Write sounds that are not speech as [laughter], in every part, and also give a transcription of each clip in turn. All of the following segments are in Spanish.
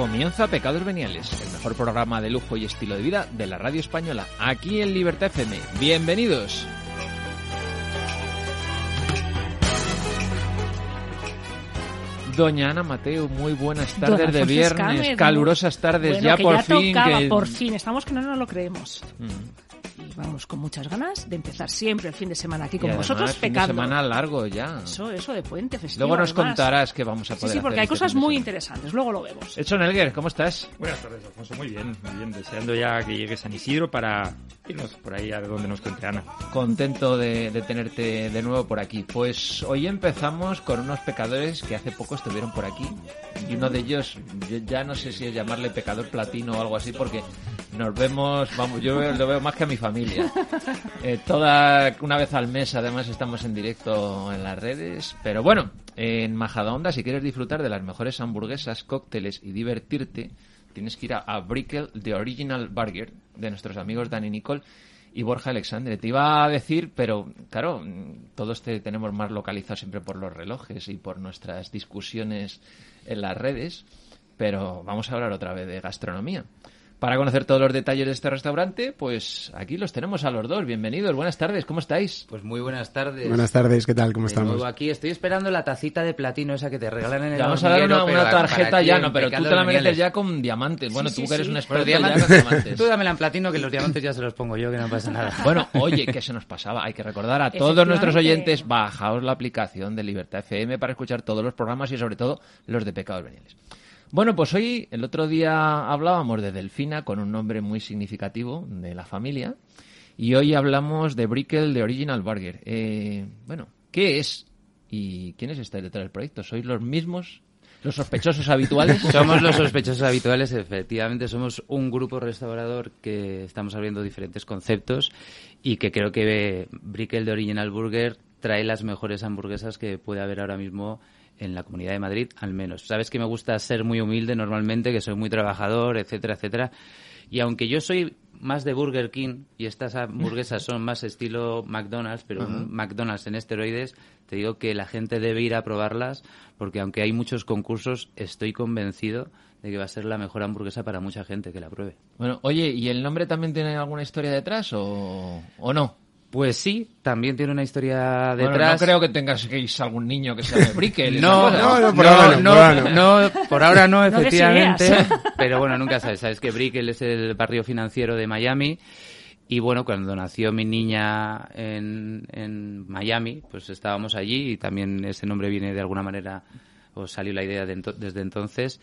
Comienza Pecados Veniales, el mejor programa de lujo y estilo de vida de la radio española, aquí en Libertad FM. Bienvenidos. Doña Ana Mateo, muy buenas tardes de viernes, calurosas tardes, Bueno, ya que por ya fin. tocaba, que... por fin. Estamos que no nos lo creemos. Mm. Vamos con muchas ganas de empezar siempre el fin de semana aquí Y con además, vosotros fin de pecando. semana largo ya. Eso, eso de puente festivo. Luego nos además. contarás qué vamos a Sí, poder sí, porque hacer hay este cosas muy interesantes. Luego lo vemos. Edson Elguer, ¿cómo estás? Buenas tardes, Alfonso. Muy bien, muy bien. Deseando ya que llegue San Isidro para irnos por ahí a donde nos cuente Ana. Contento de, de tenerte de nuevo por aquí. Pues hoy empezamos con unos pecadores que hace poco estuvieron por aquí. Y uno de ellos, yo ya no sé si es llamarle pecador platino o algo así, porque nos vemos, vamos, yo lo veo más que a mi familia. [laughs] Eh, toda, una vez al mes además estamos en directo en las redes. Pero bueno, en Majadahonda, si quieres disfrutar de las mejores hamburguesas, cócteles y divertirte, tienes que ir a, a The Original Burger, de nuestros amigos Dani Nicole y Borja Alexandre. Te iba a decir, pero claro, todos te tenemos más localizados siempre por los relojes y por nuestras discusiones en las redes, pero vamos a hablar otra vez de gastronomía. Para conocer todos los detalles de este restaurante, pues aquí los tenemos a los dos. Bienvenidos, buenas tardes, ¿cómo estáis? Pues muy buenas tardes. Buenas tardes, ¿qué tal? ¿Cómo De estamos? nuevo aquí estoy esperando la tacita de platino esa que te regalan en el vamos a dar una, tarjeta ya, no, pero tú te la mereces ya con diamantes. Bueno, Sí, tú sí, que eres sí. un experto ya diamantes- con diamantes. Tú dámela en platino que los diamantes ya se los pongo yo, que no pasa nada. [laughs] [laughs] Bueno, oye, que se nos pasaba. Hay que recordar a [laughs] todos nuestros oyentes, bajaos la aplicación de Libertad FM para escuchar todos los programas y sobre todo los de Pecados Veniales. Bueno, pues hoy, el otro día hablábamos de Delfina con un nombre muy significativo de la familia y hoy hablamos de Brickell de Original Burger. Eh, bueno, ¿qué es y quiénes estáis detrás del proyecto? ¿Sois los mismos, los sospechosos habituales? [laughs] Somos los sospechosos habituales, efectivamente. Somos un grupo restaurador que estamos abriendo diferentes conceptos y que creo que Brickell de Original Burger trae las mejores hamburguesas que puede haber ahora mismo en la Comunidad de Madrid, al menos. Sabes que me gusta ser muy humilde normalmente, que soy muy trabajador, etcétera, etcétera. Y aunque yo soy más de Burger King y estas hamburguesas son más estilo McDonald's, pero un McDonald's en esteroides, te digo que la gente debe ir a probarlas porque aunque hay muchos concursos, estoy convencido de que va a ser la mejor hamburguesa para mucha gente que la pruebe. Bueno, oye, ¿y el nombre también tiene alguna historia detrás o, o no? Pues sí, también tiene una historia Bueno, detrás. no creo que tengas que ir algún niño que se llame Brickell. [laughs] No, no, no, por ahora no, no, por ahora no. [laughs] no, por ahora no, efectivamente. [laughs] pero bueno, nunca sabes. Sabes que Brickell es el barrio financiero de Miami. Y bueno, cuando nació mi niña en, en Miami, pues estábamos allí y también ese nombre viene de alguna manera, o salió la idea de ento- desde entonces.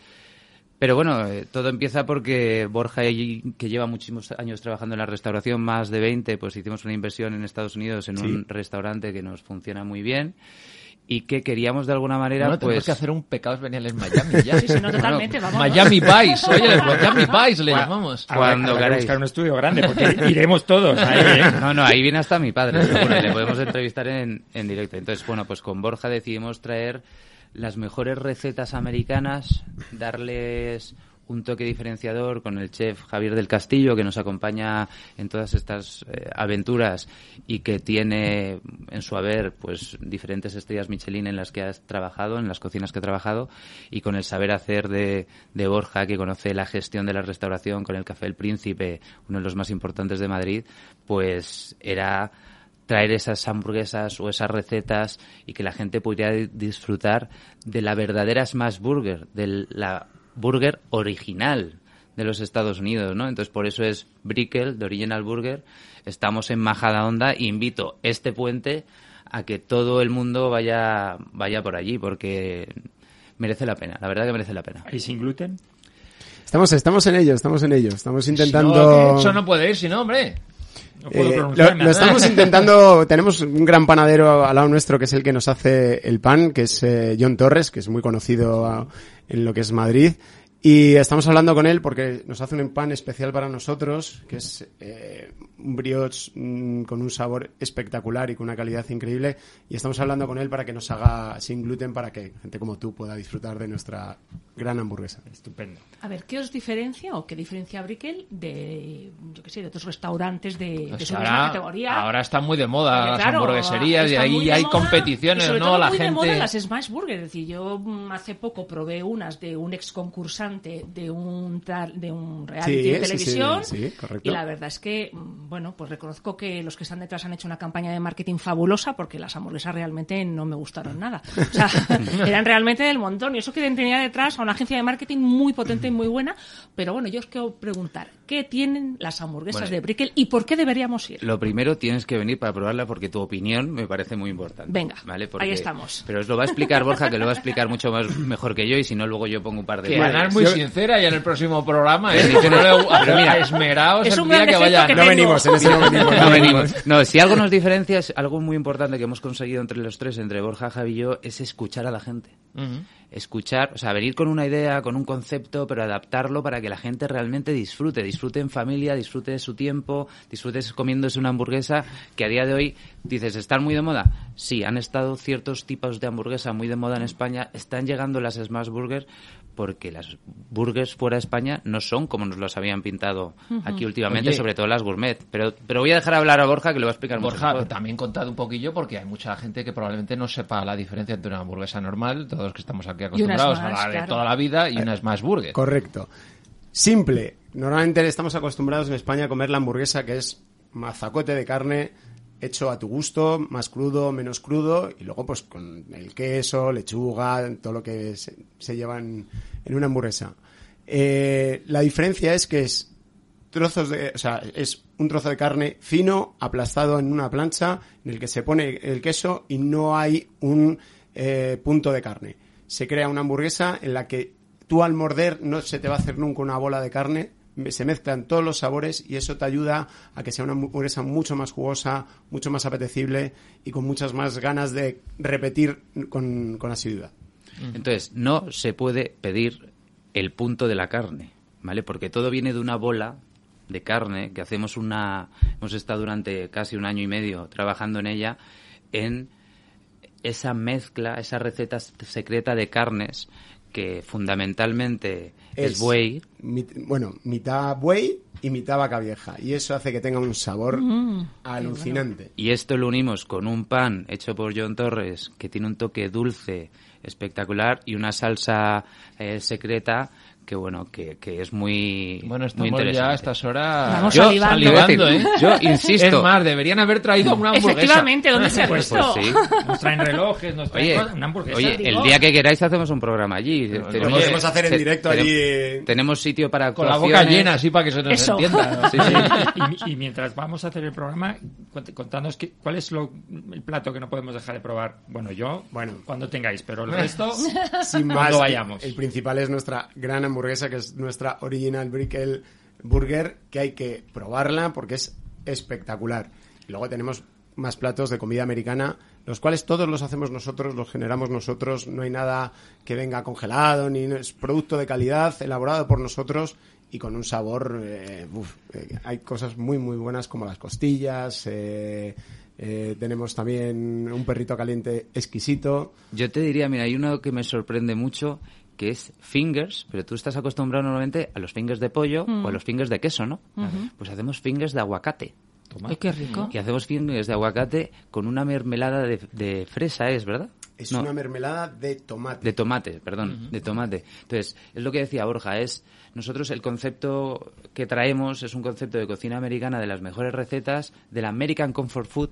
Pero bueno, eh, todo empieza porque Borja, y- que lleva muchísimos años trabajando en la restauración, más de 20, pues hicimos una inversión en Estados Unidos en un restaurante que nos funciona muy bien y que queríamos de alguna manera, Bueno, tenemos pues... que hacer un Pecados Veniales Miami ya. Sí, sí, no, totalmente, vamos. Miami Vice, oye, Miami Vice le llamamos. Cuando Habrá- que queráis. buscar un estudio grande, porque iremos todos. ahí, ¿eh? [laughs] No, no, ahí viene hasta mi padre, seguro, y le podemos entrevistar en, en directo. Entonces, bueno, pues con Borja decidimos traer las mejores recetas americanas, darles un toque diferenciador con el chef Javier del Castillo, que nos acompaña en todas estas eh, aventuras y que tiene en su haber pues diferentes estrellas Michelin en las que has trabajado, en las cocinas que ha trabajado, y con el saber hacer de, de Borja, que conoce la gestión de la restauración con el Café El Príncipe, uno de los más importantes de Madrid, pues era traer esas hamburguesas o esas recetas y que la gente pudiera di- disfrutar de la verdadera smash burger, de la burger original de los Estados Unidos, ¿no? Entonces por eso es Brickell, de Original Burger. Estamos en Majadahonda. Invito este puente a que todo el mundo vaya, vaya por allí, porque merece la pena, la verdad que merece la pena. ¿Y sin gluten? Estamos, estamos en ello, estamos en ello. Estamos intentando... que eso no puede ir, si no, hombre. No puedo Eh, lo, lo estamos intentando, [laughs] tenemos un gran panadero al lado nuestro que es el que nos hace el pan, que es eh, John Torres, que es muy conocido en lo que es Madrid. Y estamos hablando con él porque nos hace un pan especial para nosotros, que es eh, brioche mm, con un sabor espectacular y con una calidad increíble. Y estamos hablando con él para que nos haga sin gluten para que gente como tú pueda disfrutar de nuestra gran hamburguesa. Estupendo. A ver, ¿qué os diferencia o qué diferencia Brickel de, yo qué sé, de otros restaurantes de, de Pues su ahora, misma categoría? ahora están muy de moda Porque, las claro, hamburgueserías y está ahí de hay moda, competiciones, y sobre ¿no? todo La muy de moda gente... las Smash Burger. Es decir, yo mm, hace poco probé unas de un ex concursante de un, tal- de un reality Sí, de sí, sí, televisión. sí, correcto. Y la verdad es que, mm, bueno, pues reconozco que los que están detrás han hecho una campaña de marketing fabulosa porque las hamburguesas realmente no me gustaron nada. O sea, [laughs] eran realmente del montón. Y eso que tenía detrás a una agencia de marketing muy potente y muy buena. Pero bueno, yo os quiero preguntar, ¿qué tienen las hamburguesas Bueno. de Brickel y por qué deberíamos ir? Lo primero tienes que venir para probarla porque tu opinión me parece muy importante. Venga, ¿vale? ahí estamos. Pero os lo va a explicar Borja, que lo va a explicar mucho más mejor que yo y si no luego yo pongo un par de... Que muy yo- sincera y en el próximo programa, ¿eh? Dice, no le- pero mira, esmeraos Es el un día que vayan. que No tengo. Venimos, en ese no venimos. No venimos. No, si algo nos diferencia es algo muy importante que hemos conseguido entre los tres, entre Borja, Javi y yo, es escuchar a la gente. Escuchar, o sea, venir con una idea, con un concepto, pero adaptarlo para que la gente realmente disfrute, disfrute en familia, disfrute de su tiempo, disfrute comiéndose una hamburguesa, que a día de hoy dices, ¿están muy de moda? Sí, han estado ciertos tipos de hamburguesa muy de moda en España, están llegando las Smash Burgers, porque las burgers fuera de España no son como nos los habían pintado aquí últimamente, Oye. sobre todo las gourmet. Pero, pero voy a dejar hablar a Borja que lo va a explicar mucho Borja, mejor. también contad un poquillo porque hay mucha gente que probablemente no sepa la diferencia entre una hamburguesa normal, todos los que estamos aquí acostumbrados a la de claro. toda la vida, y una smash burger. Correcto. Simple. Normalmente estamos acostumbrados en España a comer la hamburguesa que es mazacote de carne hecho a tu gusto, más crudo, menos crudo, y luego pues con el queso, lechuga, todo lo que se, se lleva en, en una hamburguesa. Eh, la diferencia es que es trozos de, o sea, es un trozo de carne fino, aplastado en una plancha, en el que se pone el queso y no hay un eh, punto de carne. Se crea una hamburguesa en la que tú al morder no se te va a hacer nunca una bola de carne, se mezclan todos los sabores y eso te ayuda a que sea una hamburguesa mucho más jugosa, mucho más apetecible y con muchas más ganas de repetir con, con asiduidad. Entonces, no se puede pedir el punto de la carne, ¿vale? Porque todo viene de una bola de carne que hacemos una... Hemos estado durante casi un año y medio trabajando en ella, en esa mezcla, esa receta secreta de carnes que fundamentalmente es, buey. mit- bueno, mitad buey y mitad vaca vieja. Y eso hace que tenga un sabor alucinante. Y esto lo unimos con un pan hecho por John Torres que tiene un toque dulce espectacular y una salsa eh, secreta que bueno que, que es muy Bueno, muy estamos interesante. ya a estas horas Vamos Yo salivando. salivando, ¿eh? Yo insisto. Es más, deberían haber traído una hamburguesa. Efectivamente, ¿dónde se ha Pues, visto? Pues sí. Nos traen relojes, nos traen Oye, cosas, una hamburguesa. oye, digo. el día que queráis hacemos un programa allí. Lo Tenemos, podemos hacer en directo allí. Tenemos sitio para Con la boca llena, así para que se nos Eso. entienda. Sí, sí. [laughs] Y, y mientras vamos a hacer el programa, cont- contadnos qué- cuál es lo, el plato que no podemos dejar de probar. Bueno, yo, Bueno. cuando tengáis, pero el [laughs] resto, Sin más, cuando vayamos. El principal es nuestra gran hamburguesa, que es nuestra original Brickel Burger, que hay que probarla porque es espectacular. Luego tenemos más platos de comida americana, los cuales todos los hacemos nosotros, los generamos nosotros, no hay nada que venga congelado, ni es producto de calidad, elaborado por nosotros y con un sabor, eh, eh, hay cosas muy muy buenas como las costillas, eh, eh, tenemos también un perrito caliente exquisito. Yo te diría, mira, hay uno que me sorprende mucho que es fingers, pero tú estás acostumbrado normalmente a los fingers de pollo o a los fingers de queso, ¿no? Pues hacemos fingers de aguacate. Ay, qué rico. Y hacemos fingers de aguacate con una mermelada de, de fresa, ¿es verdad? Es No, una mermelada de tomate. de tomate, perdón, de tomate. Entonces, es lo que decía Borja, es nosotros el concepto que traemos es un concepto de cocina americana de las mejores recetas, del American Comfort Food,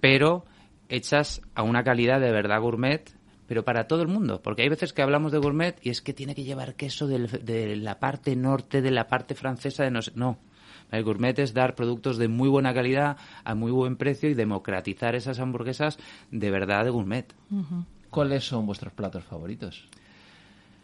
pero hechas a una calidad de verdad gourmet, pero para todo el mundo, porque hay veces que hablamos de gourmet y es que tiene que llevar queso del- de la parte norte, de la parte francesa, de no sé- no. El gourmet es dar productos de muy buena calidad a muy buen precio y democratizar esas hamburguesas de verdad de gourmet. ¿Cuáles son vuestros platos favoritos?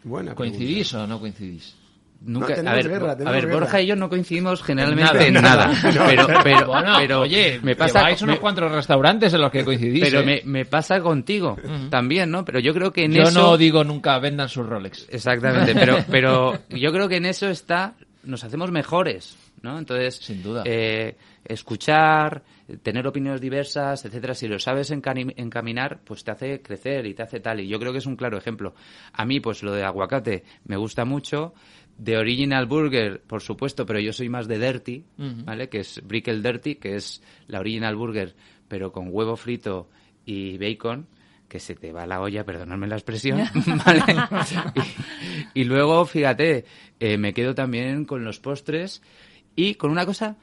Buena ¿Coincidís pregunta. o no coincidís? Nunca, tenemos a ver, guerra, a ver. Borja y yo no coincidimos generalmente Nada. en nada. [laughs] Pero, pero, Bueno, pero oye, me pasa, a unos cuantos restaurantes en los que coincidís. pero ¿eh? me, me pasa contigo también, ¿no? Pero yo creo que en Yo eso... no digo nunca vendan sus Rolex. Exactamente, pero, [laughs] pero yo creo que en eso está, nos hacemos mejores, ¿no? Entonces, Sin duda. eh, escuchar, tener opiniones diversas, etcétera, si lo sabes encani- encaminar, pues te hace crecer y te hace tal. Y yo creo que es un claro ejemplo. A mí, pues lo de aguacate me gusta mucho. De Original Burger, por supuesto, pero yo soy más de Dirty, ¿vale? Que es Brickle Dirty, que es la Original Burger, pero con huevo frito y bacon que se te va la olla, perdonadme la expresión, [laughs] ¿vale? Y, y luego, fíjate, eh, me quedo también con los postres y con una cosa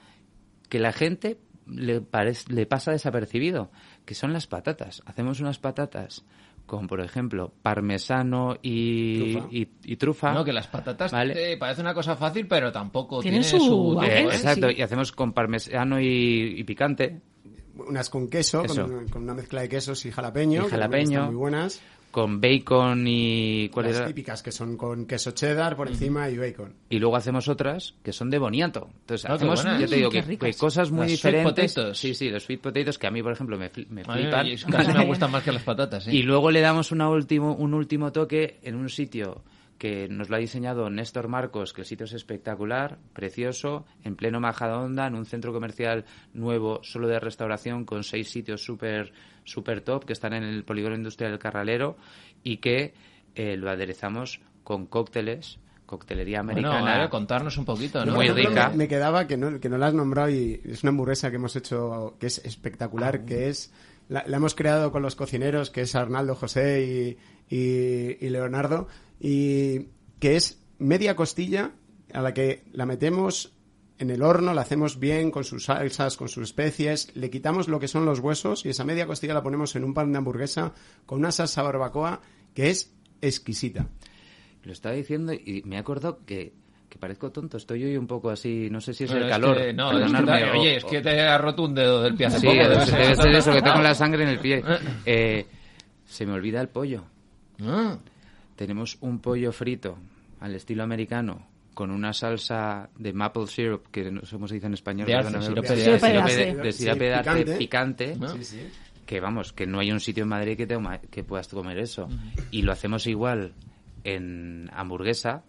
que la gente le, le pasa desapercibido, que son las patatas. Hacemos unas patatas con, por ejemplo, parmesano y Trufa. y- y trufa. No, que las patatas Vale. te parece una cosa fácil, pero tampoco Tienen tiene su su... Eh, ¿eh? exacto, sí. y hacemos con parmesano y, y picante, Unas con queso, Eso. con, con una mezcla de quesos y jalapeño. Y jalapeño. están muy buenas. Con bacon y... ¿cuál Las era? típicas que son con queso cheddar por encima y bacon. Y luego hacemos otras que son de boniato. Entonces, Ah, qué hacemos, buenas. ya te digo, Mm, qué que, ricas. que cosas muy Las sweet diferentes. potatoes. Sí, sí, los sweet potatoes que a mí, por ejemplo, me, fli- me A mí flipan. casi me [laughs] gustan más que las patatas, ¿eh? Y luego le damos una último, un último toque en un sitio que nos lo ha diseñado Néstor Marcos, que el sitio es espectacular, precioso, en pleno Majadahonda, en un centro comercial nuevo, solo de restauración, con seis sitios súper super top, que están en el polígono industrial del Carralero, y que eh, lo aderezamos con cócteles, coctelería Bueno, americana. a ver, contarnos un poquito, ¿no? Muy rica. Me, me quedaba que no, que no la has nombrado y es una hamburguesa que hemos hecho que es Ah, espectacular, que es la, la hemos creado con los cocineros, que es Arnaldo, José y, y- y Leonardo, y que es media costilla a la que la metemos en el horno, la hacemos bien con sus salsas, con sus especies, le quitamos lo que son los huesos y esa media costilla la ponemos en un pan de hamburguesa con una salsa barbacoa que es exquisita. Lo estaba diciendo y me he acordado que, que parezco tonto. Estoy hoy un poco así, no sé si es Bueno, el es calor. que- no, es que perdonadme, te- o- oye, es que te ha roto un dedo del pie hace Sí, poco. debe, ser. debe ser eso, que tengo la sangre en el pie. [laughs] Eh, se me olvida el pollo. Ah, Tenemos un pollo frito al estilo americano con una salsa de maple syrup, que no sé cómo se dice en español. De arce, sirope de Sirope arce. de Sirope arce. de, de Sí, sirope de arce picante. picante. ¿No? Sí, sí. que vamos, que no hay un sitio en Madrid que, te, que puedas comer eso. Y lo hacemos igual en hamburguesa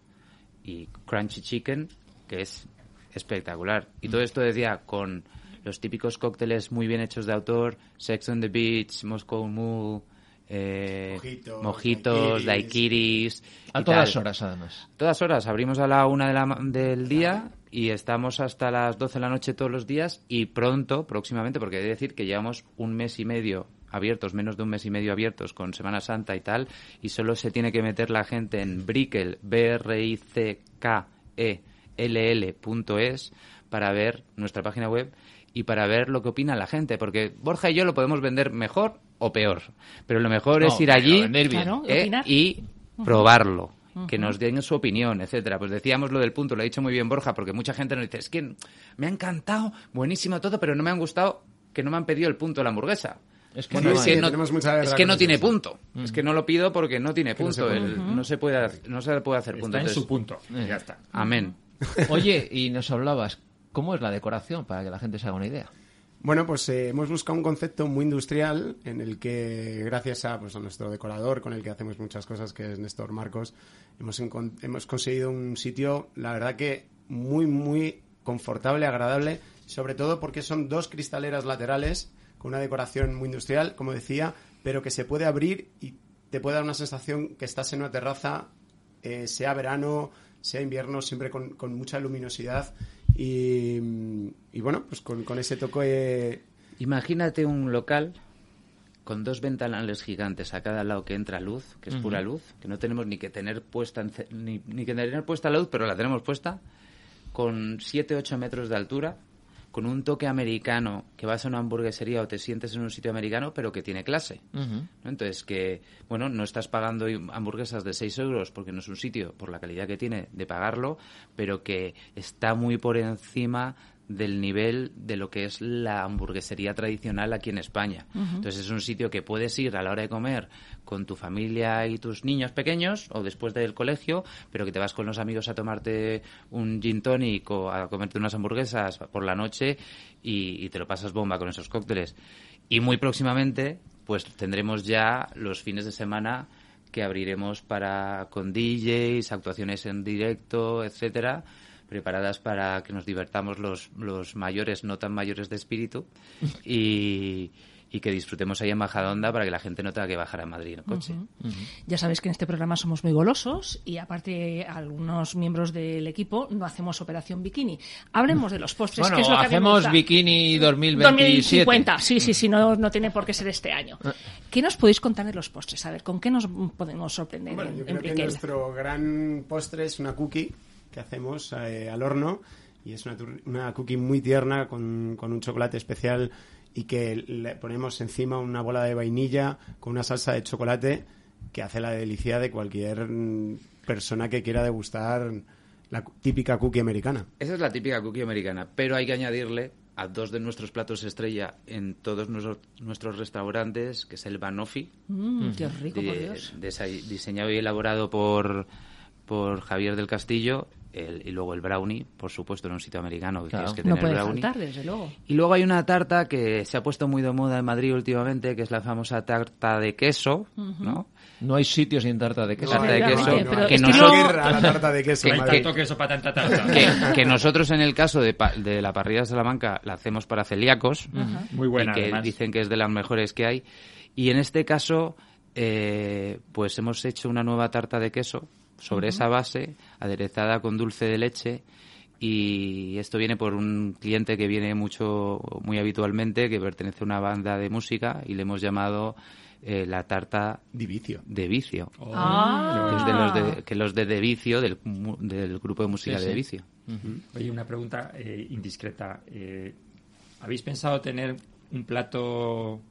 y crunchy chicken, que es espectacular. Y todo esto decía con los típicos cócteles muy bien hechos de autor, Sex on the Beach, Moscow Mule, eh, Mojitos, mojitos, daiquiris. A y todas tal. horas, además. Todas horas. Abrimos a la una de la, del día y estamos hasta las 12 de la noche todos los días y pronto, próximamente, porque he de decir que llevamos un mes y medio abiertos, menos de un mes y medio abiertos con Semana Santa y tal, y solo se tiene que meter la gente en Brickell, b r i c k e l l punto es para ver nuestra página web y para ver lo que opina la gente, porque Borja y yo lo podemos vender mejor o peor, pero lo mejor No, es ir allí bien. Claro, eh, y probarlo, que nos den su opinión, etcétera. Pues decíamos lo del punto, lo ha dicho muy bien Borja, porque mucha gente nos dice, es que me ha encantado, buenísimo todo, pero no me han gustado, que no me han pedido el punto de la hamburguesa. Es que Bueno, no es que no, tenemos mucha guerra es que no eso, tiene punto. Es que no lo pido porque no tiene Que no se punto. puede. El- no, se puede, hacer- no se puede hacer punto. Está en Entonces, su punto. Ya está. Amén. Oye, y nos hablabas, ¿cómo es la decoración para que la gente se haga una idea? Bueno, pues eh, hemos buscado un concepto muy industrial en el que, gracias a, pues, a nuestro decorador con el que hacemos muchas cosas, que es Néstor Marcos, hemos, hemos conseguido un sitio, la verdad que muy, muy confortable, agradable, sobre todo porque son dos cristaleras laterales con una decoración muy industrial, como decía, pero que se puede abrir y te puede dar una sensación que estás en una terraza, eh, sea verano, sea invierno, siempre con mucha luminosidad. Y, y bueno, pues con, con ese toque. Imagínate un local con dos ventanales gigantes a cada lado que entra luz, que es pura luz, que no tenemos ni que tener puesta ni, ni que tener puesta la luz, pero la tenemos puesta, con 7-8 metros de altura, con un toque americano, que vas a una hamburguesería o te sientes en un sitio americano, pero que tiene clase. ¿no? Entonces, que, bueno, no estás pagando hamburguesas de 6 euros porque no es un sitio, por la calidad que tiene, de pagarlo, pero que está muy por encima del nivel de lo que es la hamburguesería tradicional aquí en España. Entonces es un sitio que puedes ir a la hora de comer con tu familia y tus niños pequeños o después del colegio, pero que te vas con los amigos a tomarte un gin tonic o a comerte unas hamburguesas por la noche y, y te lo pasas bomba con esos cócteles. Y muy próximamente pues tendremos ya los fines de semana que abriremos para con DJs, actuaciones en directo, etcétera, preparadas para que nos divertamos los, los mayores, no tan mayores de espíritu, [laughs] y, y que disfrutemos ahí en Majadahonda para que la gente no tenga que bajar a Madrid en coche. Ya sabéis que en este programa somos muy golosos y aparte algunos miembros del equipo no hacemos operación bikini. Hablemos de los postres, Bueno, que es lo que a mí me hacemos gusta. bikini 2027. 2050, sí, sí, sí, no, no tiene por qué ser este año. ¿Qué nos podéis contar de los postres? A ver, ¿con qué nos podemos sorprender Bueno, en, yo en creo que nuestro gran postre es una cookie que hacemos eh, al horno y es una, una cookie muy tierna con, con un chocolate especial y que le ponemos encima una bola de vainilla con una salsa de chocolate que hace la delicia de cualquier mm, persona que quiera degustar la típica cookie americana. Esa es la típica cookie americana, pero hay que añadirle a dos de nuestros platos estrella en todos nuestros, nuestros restaurantes, que es el banoffee, Mm, qué rico, por de- Dios. desa- diseñado y elaborado por, por Javier del Castillo, el- y luego el brownie, por supuesto, en un sitio americano que Claro. tienes que No tener puede brownie. faltar, desde luego. Y luego hay una tarta que se ha puesto muy de moda en Madrid últimamente, que es la famosa tarta de queso, ¿no? No hay sitio sin tarta de queso. Tarta de que nosotros- no- Ir a la tarta de queso. Que- en Hay Madrid. tanto queso para tanta tarta. que, que nosotros en el caso de, pa- de la parrilla de Salamanca la hacemos para celíacos Muy buena, y que además. dicen que es de las mejores que hay y en este caso eh, pues hemos hecho una nueva tarta de queso sobre esa base aderezada con dulce de leche y esto viene por un cliente que viene mucho muy habitualmente que pertenece a una banda de música y le hemos llamado eh, la tarta Divicio. de vicio Oh, Ah. que es de los de, que los de De Vicio del, del grupo de música Sí, de sí. Vicio Oye, una pregunta eh, indiscreta. Eh, ¿Habéis pensado tener un plato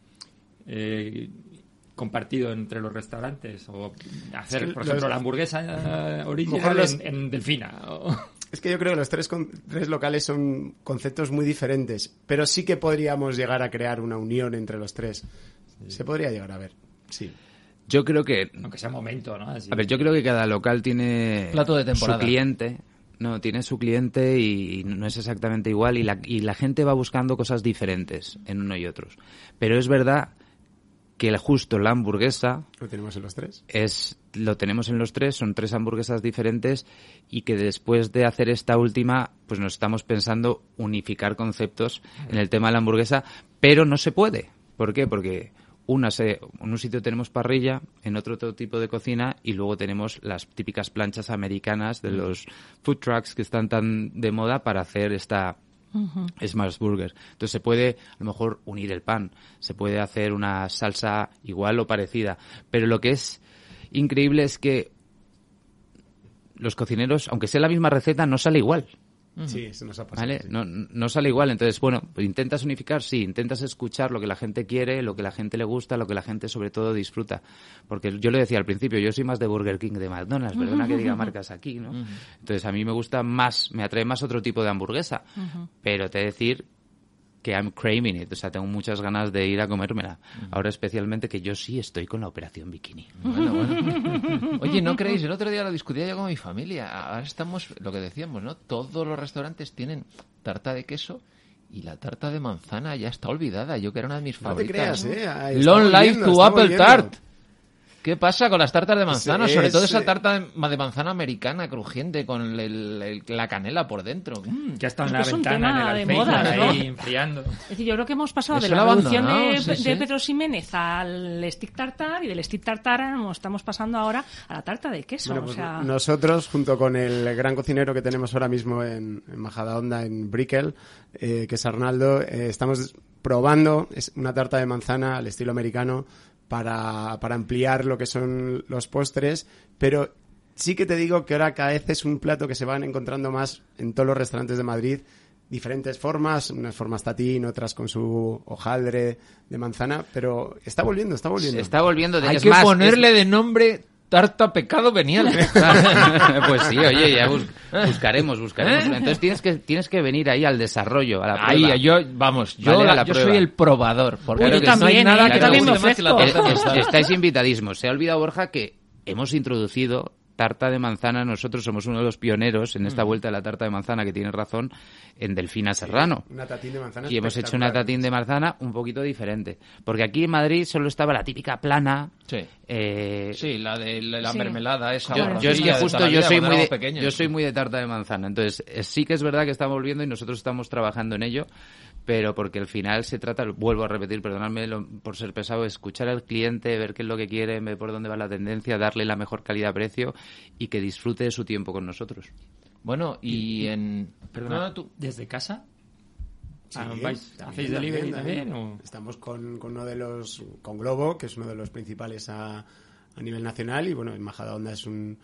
eh, compartido entre los restaurantes? ¿O hacer, Sí, por los- ejemplo, la hamburguesa eh, original los- en, en Delfina? o- [laughs] Es que yo creo que los tres, con- tres locales son conceptos muy diferentes, pero sí que podríamos llegar a crear una unión entre los tres. Se podría llegar a ver, sí. Yo creo que Aunque sea momento, ¿no? Así. A ver, yo creo que cada local tiene Plato de temporada. su cliente. No, tiene su cliente y no es exactamente igual y la, y la gente va buscando cosas diferentes en uno y otros. Pero es verdad que el- justo la hamburguesa Lo tenemos en los tres. es lo tenemos en los tres, son tres hamburguesas diferentes y que después de hacer esta última, pues nos estamos pensando unificar conceptos en el tema de la hamburguesa, pero no se puede. ¿Por qué? Porque una se, en un sitio tenemos parrilla, en otro otro tipo de cocina y luego tenemos las típicas planchas americanas de los food trucks que están tan de moda para hacer esta Smash Burger. Entonces se puede a lo mejor unir el pan, se puede hacer una salsa igual o parecida, pero lo que es increíble es que los cocineros, aunque sea la misma receta, no sale igual. Sí, eso nos ha pasado. ¿Vale? sí. No, no sale igual. Entonces, bueno, intentas unificar, sí, intentas escuchar lo que la gente quiere, lo que la gente le gusta, lo que la gente sobre todo disfruta. Porque yo le decía al principio, yo soy más de Burger King, de McDonald's, perdona que diga marcas aquí, ¿no? Entonces, a mí me gusta más, me atrae más otro tipo de hamburguesa. Pero te decir que I'm craving it, o sea, tengo muchas ganas de ir a comérmela. Ahora especialmente que yo sí estoy con la operación bikini. [laughs] Bueno, bueno. Oye, ¿no creéis? El otro día lo discutía yo con mi familia. Ahora estamos, lo que decíamos, ¿no? Todos los restaurantes tienen tarta de queso y la tarta de manzana ya está olvidada. Yo que era una de mis No te favoritas. creas, ¿eh? Long life to apple tart. ¿Qué pasa con las tartas de manzana? Sí, Sobre todo es, esa eh, tarta de manzana americana crujiente con el- el- la canela por dentro. Mm. Que ha estado en la ventana, en el de alféizar, modas, ¿no? ahí enfriando. Es decir, yo creo que hemos pasado de la revolución de, sí, de sí. Pedro Ximénez al stick tartar y del stick tartar nos estamos pasando ahora a la tarta de queso. Bueno, o pues sea, Nosotros, junto con el gran cocinero que tenemos ahora mismo en, en Majadahonda, en Brickell, eh, que es Arnaldo, eh, estamos probando es una tarta de manzana al estilo americano para, para ampliar lo que son los postres, pero sí que te digo que ahora cada vez es un plato que se van encontrando más en todos los restaurantes de Madrid. Diferentes formas, unas formas tatín, otras con su hojaldre de manzana, pero está volviendo, está volviendo. Se está volviendo de Hay es que más, es- ponerle de nombre tarta pecado venial. [laughs] pues sí, oye, ya bus- buscaremos, buscaremos. Entonces tienes que, tienes que venir ahí al desarrollo, a la Ahí, prueba. yo, vamos, yo, Vale, la- la yo soy el probador. Porque Uy, yo no hay nada ¿eh? que Yo también me más que la tarta Es- manzana. estáis invitadísimos. Se ha olvidado Borja que hemos introducido tarta de manzana. Nosotros somos uno de los pioneros en Mm. esta vuelta de la tarta de manzana, que tiene razón, en Delfina Serrano. Una tatín de manzana Y hemos hecho una tatín de manzana un poquito diferente. Porque aquí en Madrid solo estaba la típica plana. Sí. eh, Sí, la de la, la Sí. mermelada esa. yo, yo es que justo yo soy muy de, yo soy muy de tarta de manzana entonces eh, sí que es verdad que estamos volviendo y nosotros estamos trabajando en ello pero porque al final se trata vuelvo a repetir perdonadme lo- por ser pesado escuchar al cliente ver qué es lo que quiere ver por dónde va la tendencia darle la mejor calidad precio y que disfrute de su tiempo con nosotros Bueno, y en... Perdona, no, tú... ¿desde casa? Sí, Ah, vais- también, ¿Hacéis delivery también? o? Estamos con, con uno de los, con Globo, que es uno de los principales a, a nivel nacional, y bueno, en Majadahonda es un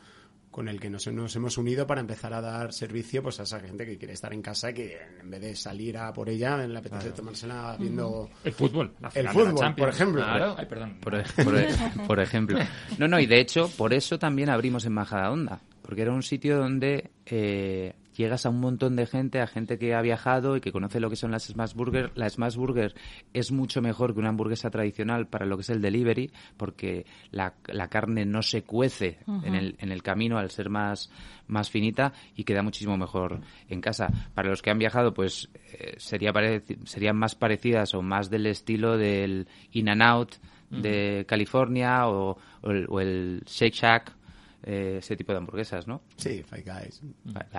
con el que nos, nos hemos unido para empezar a dar servicio pues a esa gente que quiere estar en casa y que en vez de salir a por ella, le apetece tomársela viendo El fútbol. la el final de la fútbol, por ejemplo. Claro. Ay, perdón. por, ej- por ej- por ejemplo. No, no, y de hecho, por eso también abrimos en Majadahonda, porque era un sitio donde eh, llegas a un montón de gente, a gente que ha viajado y que conoce lo que son las Smash Burger. La Smash Burger es mucho mejor que una hamburguesa tradicional para lo que es el delivery, porque la, la carne no se cuece en, el, en el camino al ser más, más finita y queda muchísimo mejor en casa. Para los que han viajado, pues eh, sería serían más parecidas o más del estilo del In and Out de California o, o el, o el Shake Shack, eh, ese tipo de hamburguesas, ¿no? Sí, Five Guys.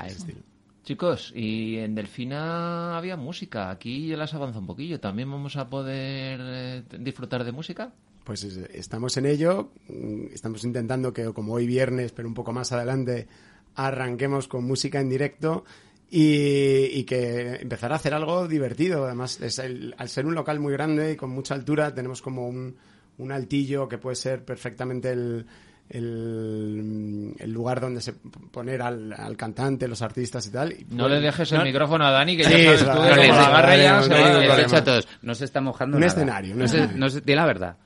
Ese estilo. Chicos, y en Delfina había música. Aquí ya las avanza un poquillo. ¿También vamos a poder eh, disfrutar de música? Pues es- estamos en ello, mm, estamos intentando que como hoy viernes, pero un poco más adelante, arranquemos con música en directo y, y que empezar a hacer algo divertido. Además, es el- al ser un local muy grande y con mucha altura, tenemos como un, un altillo que puede ser perfectamente el, el, el lugar donde se poner al, al cantante, los artistas y tal. Y No pues- le dejes el no- micrófono a Dani, que Sí, ya sabes se tú la agarra ya no, se va. a todos, no se está mojando Un nada. escenario, un no se- escenario. no se- di la verdad.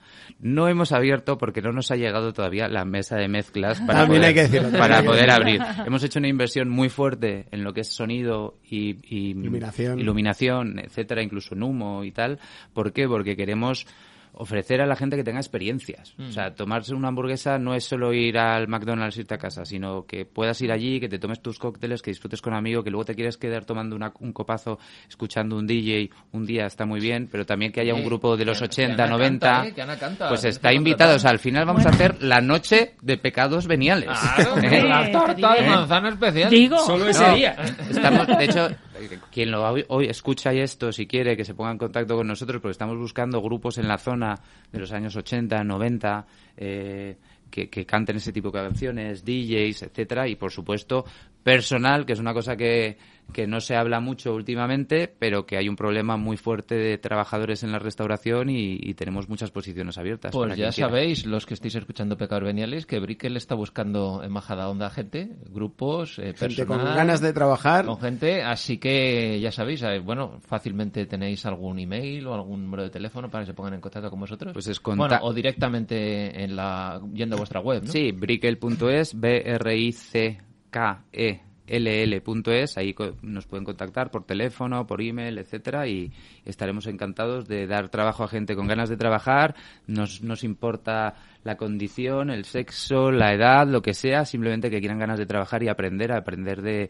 No hemos abierto porque no nos ha llegado todavía la mesa de mezclas para También poder, hay que decirlo, también para poder abrir. Hemos hecho una inversión muy fuerte en lo que es sonido y, y Iluminación. iluminación, etcétera, incluso en humo y tal. ¿Por qué? Porque queremos ofrecer a la gente que tenga experiencias. O sea, tomarse una hamburguesa no es solo ir al McDonald's irte a casa, sino que puedas ir allí, que te tomes tus cócteles, que disfrutes con amigos, que luego te quieres quedar tomando una- un copazo, escuchando un DJ un día está muy bien, pero también que haya un grupo de los que- 80, que Ana 90, canta, eh, que Ana canta. pues está que invitados. contratar. Al final vamos a hacer la noche de pecados veniales. Claro, [laughs] ¿Eh? la torta de manzana especial. Digo, Solo ese No, día. Estamos, de hecho, quien lo hoy, escucha esto, si quiere, que se ponga en contacto con nosotros, porque estamos buscando grupos en la zona de los años 80, 90, eh, que, que canten ese tipo de canciones, DJs, etcétera, y por supuesto personal, que es una cosa que, que no se habla mucho últimamente, pero que hay un problema muy fuerte de trabajadores en la restauración y, y tenemos muchas posiciones abiertas. Pues ya sabéis, los que estáis escuchando Pecados Veniales, que Brickel está buscando en Majadahonda gente, grupos, eh, Gente con ganas de trabajar. con gente, así que ya sabéis, eh, bueno, fácilmente tenéis algún email o algún número de teléfono para que se pongan en contacto con vosotros. Pues es bueno, o directamente en la yendo a vuestra web, ¿no? Sí, brickell.es, B-R-I-C-K-E-L-L.es, ahí co- nos pueden contactar por teléfono, por email, etcétera, y estaremos encantados de dar trabajo a gente con ganas de trabajar. Nos, nos importa la condición, el sexo, la edad, lo que sea, simplemente que quieran ganas de trabajar y aprender, aprender de,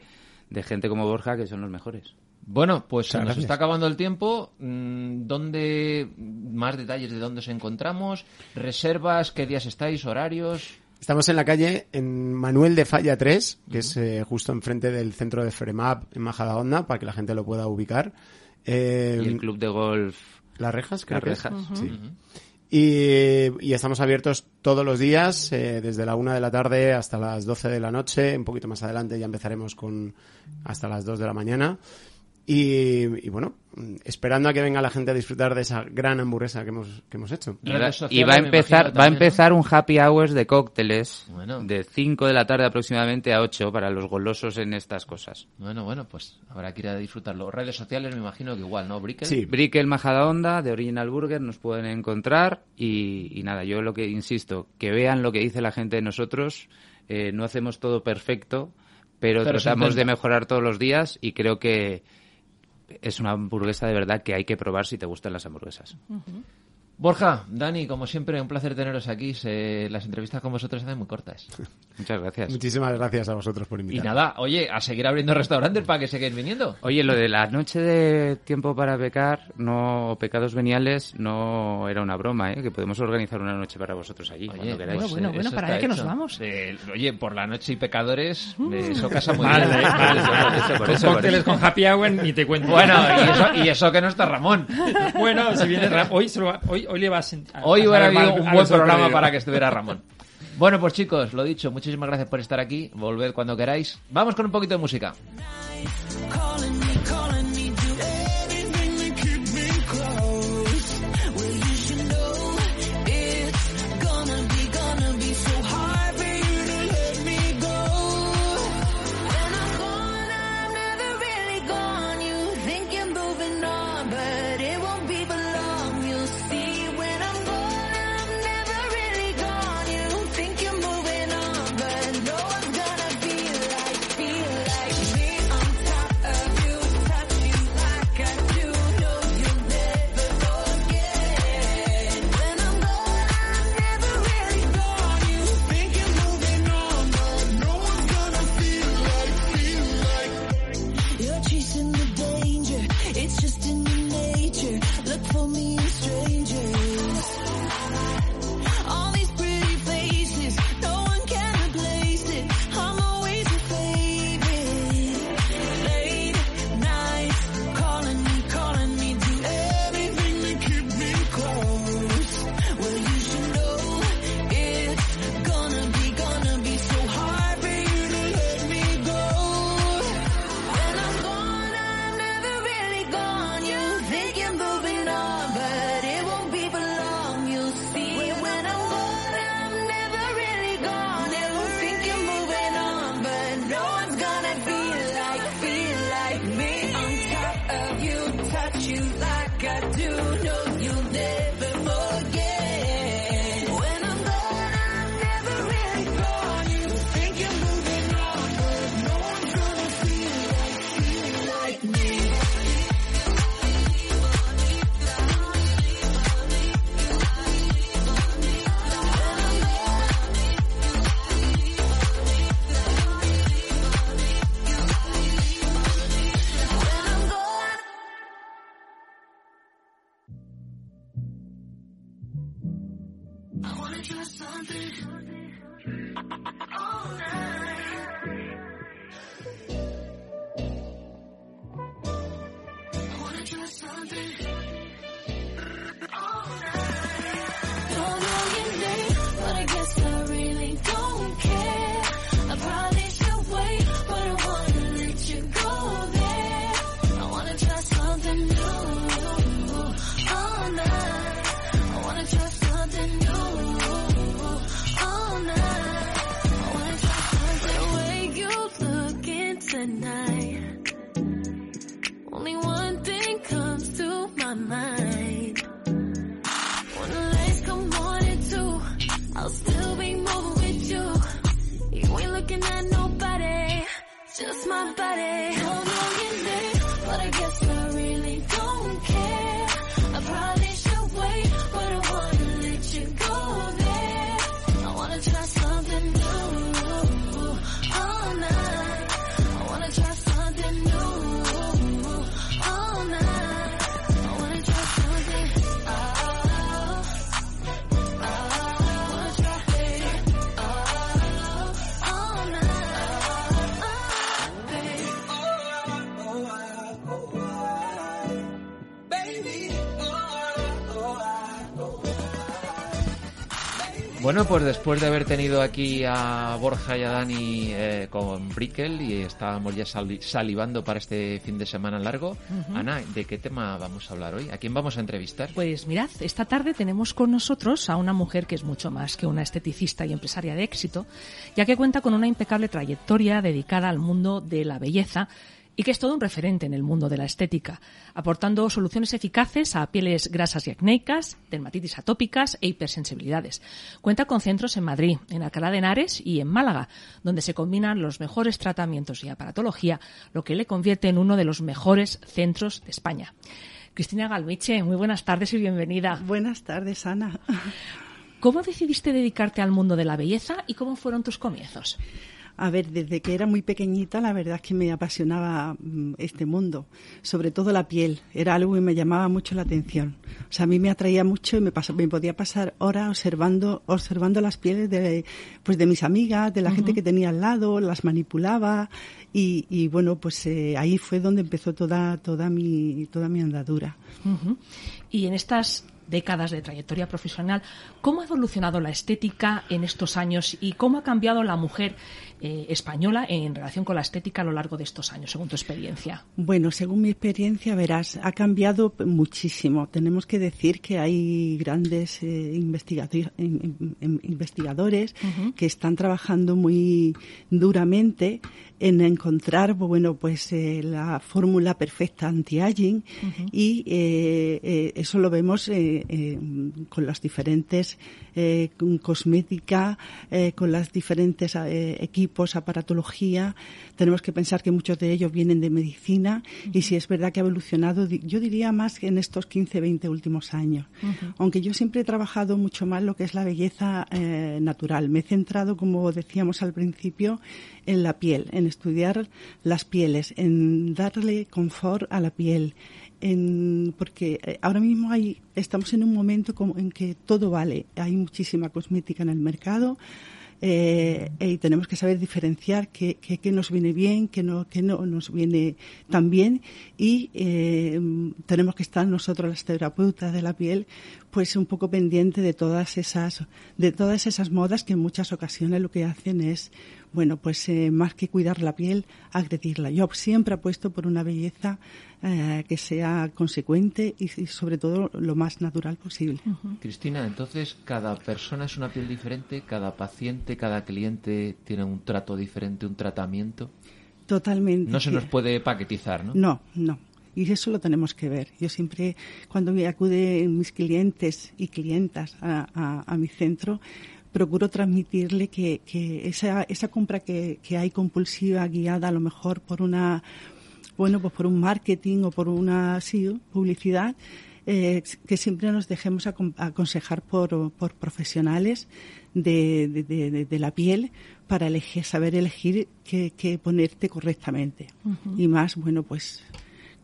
de gente como Borja, que son los mejores. Bueno, pues se nos está acabando el tiempo. Mm, ¿Dónde más detalles de dónde os encontramos? ¿Reservas? ¿Qué días estáis? ¿Horarios? Estamos en la calle en Manuel de Falla 3, que es eh, justo enfrente del centro de Fremap en Majadahonda, para que la gente lo pueda ubicar. Eh, Y el club de golf Las Rejas, creo Las que es. Rejas. Sí. Y, y estamos abiertos todos los días, eh, desde la una de la tarde hasta las 12 de la noche. Un poquito más adelante ya empezaremos con hasta las 2 de la mañana. Y, y bueno, esperando a que venga la gente a disfrutar de esa gran hamburguesa que hemos, que hemos hecho. Y va, a empezar, va a empezar un happy hours de cócteles Bueno. de 5 de la tarde aproximadamente a 8 para los golosos en estas cosas. Bueno, bueno, pues habrá que ir a disfrutarlo. Redes sociales me imagino que igual, ¿no, Brickell? Sí. Brickel Majadahonda de Original Burger nos pueden encontrar y, y nada, yo lo que insisto, que vean lo que dice la gente de nosotros, eh, no hacemos todo perfecto, pero, tratamos de mejorar todos los días y creo que es una hamburguesa de verdad que hay que probar si te gustan las hamburguesas. Borja, Dani, como siempre, un placer teneros aquí. Se- las entrevistas con vosotros se hacen muy cortas. [laughs] Muchas gracias. Muchísimas gracias a vosotros por Y invitarme. nada, oye, a seguir abriendo restaurantes para que sigáis viniendo. Oye, lo de la noche de tiempo para pecar, no pecados veniales, no era una broma, ¿eh? Que podemos organizar una noche para vosotros allí, Oye, cuando queráis. Bueno, bueno, eh, bueno, para allá que nos vamos. Eh, oye, por la noche y pecadores, eh, eso casa muy Vale, bien. vale, por eso, por eso, por eso. con happy hour ni te cuento. Bueno, y eso, y eso que no está Ramón. [laughs] Bueno, si viene Ra- hoy, se lo va- hoy, hoy le va a sentir. Hoy hubiera habido un buen programa para que estuviera [laughs] Ramón. Bueno, pues chicos, lo dicho, muchísimas gracias por estar aquí. Volved cuando queráis. Vamos con un poquito de música. Just let me all night I want to know the you look tonight Only one thing comes to my mind Unless come morning too I'll still be moving with you You ain't looking at nobody just my body. Bueno, pues después de haber tenido aquí a Borja y a Dani eh, con Brickel y estábamos ya sali- salivando para este fin de semana largo, Ana, ¿de qué tema vamos a hablar hoy? ¿A quién vamos a entrevistar? Pues mirad, esta tarde tenemos con nosotros a una mujer que es mucho más que una esteticista y empresaria de éxito, ya que cuenta con una impecable trayectoria dedicada al mundo de la belleza y que es todo un referente en el mundo de la estética, aportando soluciones eficaces a pieles grasas y acnéicas, dermatitis atópicas e hipersensibilidades. Cuenta con centros en Madrid, en Alcalá de Henares y en Málaga, donde se combinan los mejores tratamientos y aparatología, lo que le convierte en uno de los mejores centros de España. Cristina Galmiche, muy buenas tardes y bienvenida. Buenas tardes, Ana. ¿Cómo decidiste dedicarte al mundo de la belleza y cómo fueron tus comienzos? A ver, desde que era muy pequeñita, la verdad es que me apasionaba mm, este mundo, sobre todo la piel. Era algo que me llamaba mucho la atención. O sea, a mí me atraía mucho y me, me podía pasar horas observando, observando las pieles de, pues de mis amigas, de la gente que tenía al lado, las manipulaba y, y bueno, pues eh, ahí fue donde empezó toda, toda mi, toda mi andadura. Y en estas décadas de trayectoria profesional, ¿cómo ha evolucionado la estética en estos años y cómo ha cambiado la mujer eh, española en relación con la estética a lo largo de estos años, según tu experiencia? Bueno, según mi experiencia, verás, ha cambiado muchísimo. Tenemos que decir que hay grandes eh, investigado- in- in- in- investigadores que están trabajando muy duramente en encontrar, bueno, pues eh, la fórmula perfecta anti-aging y eh, eso lo vemos con las diferentes eh, con los diferentes eh, equipos, aparatología. Tenemos que pensar que muchos de ellos vienen de medicina y si es verdad que ha evolucionado, yo diría más que en estos 15, 20 últimos años. Aunque yo siempre he trabajado mucho más lo que es la belleza eh, natural. Me he centrado, como decíamos al principio, en la piel, en estudiar las pieles, en darle confort a la piel, en, porque eh, ahora mismo hay, estamos en un momento como en que todo vale. Hay muchísima cosmética en el mercado eh, y tenemos que saber diferenciar qué, qué- qué nos viene bien, qué no, qué no nos viene tan bien. Y eh, tenemos que estar nosotros, las terapeutas de la piel, pues un poco pendiente de todas esas, de todas esas modas que en muchas ocasiones lo que hacen es, bueno, pues eh, más que cuidar la piel, agredirla. Yo siempre apuesto por una belleza eh, que sea consecuente y, y sobre todo lo más natural posible. Cristina, entonces cada persona es una piel diferente, cada paciente, cada cliente tiene un trato diferente, un tratamiento. Totalmente. No se nos puede paquetizar, ¿no? No, no. Y eso lo tenemos que ver. Yo siempre, cuando me acuden mis clientes y clientas a, a- a mi centro, procuro transmitirle que, que esa, esa compra que, que hay compulsiva, guiada a lo mejor por una, bueno, pues por un marketing o por una sí, publicidad, eh, que siempre nos dejemos acon- aconsejar por, por profesionales de, de- de- de- de la piel para elegir, saber elegir qué, qué ponerte correctamente. Y más, bueno, pues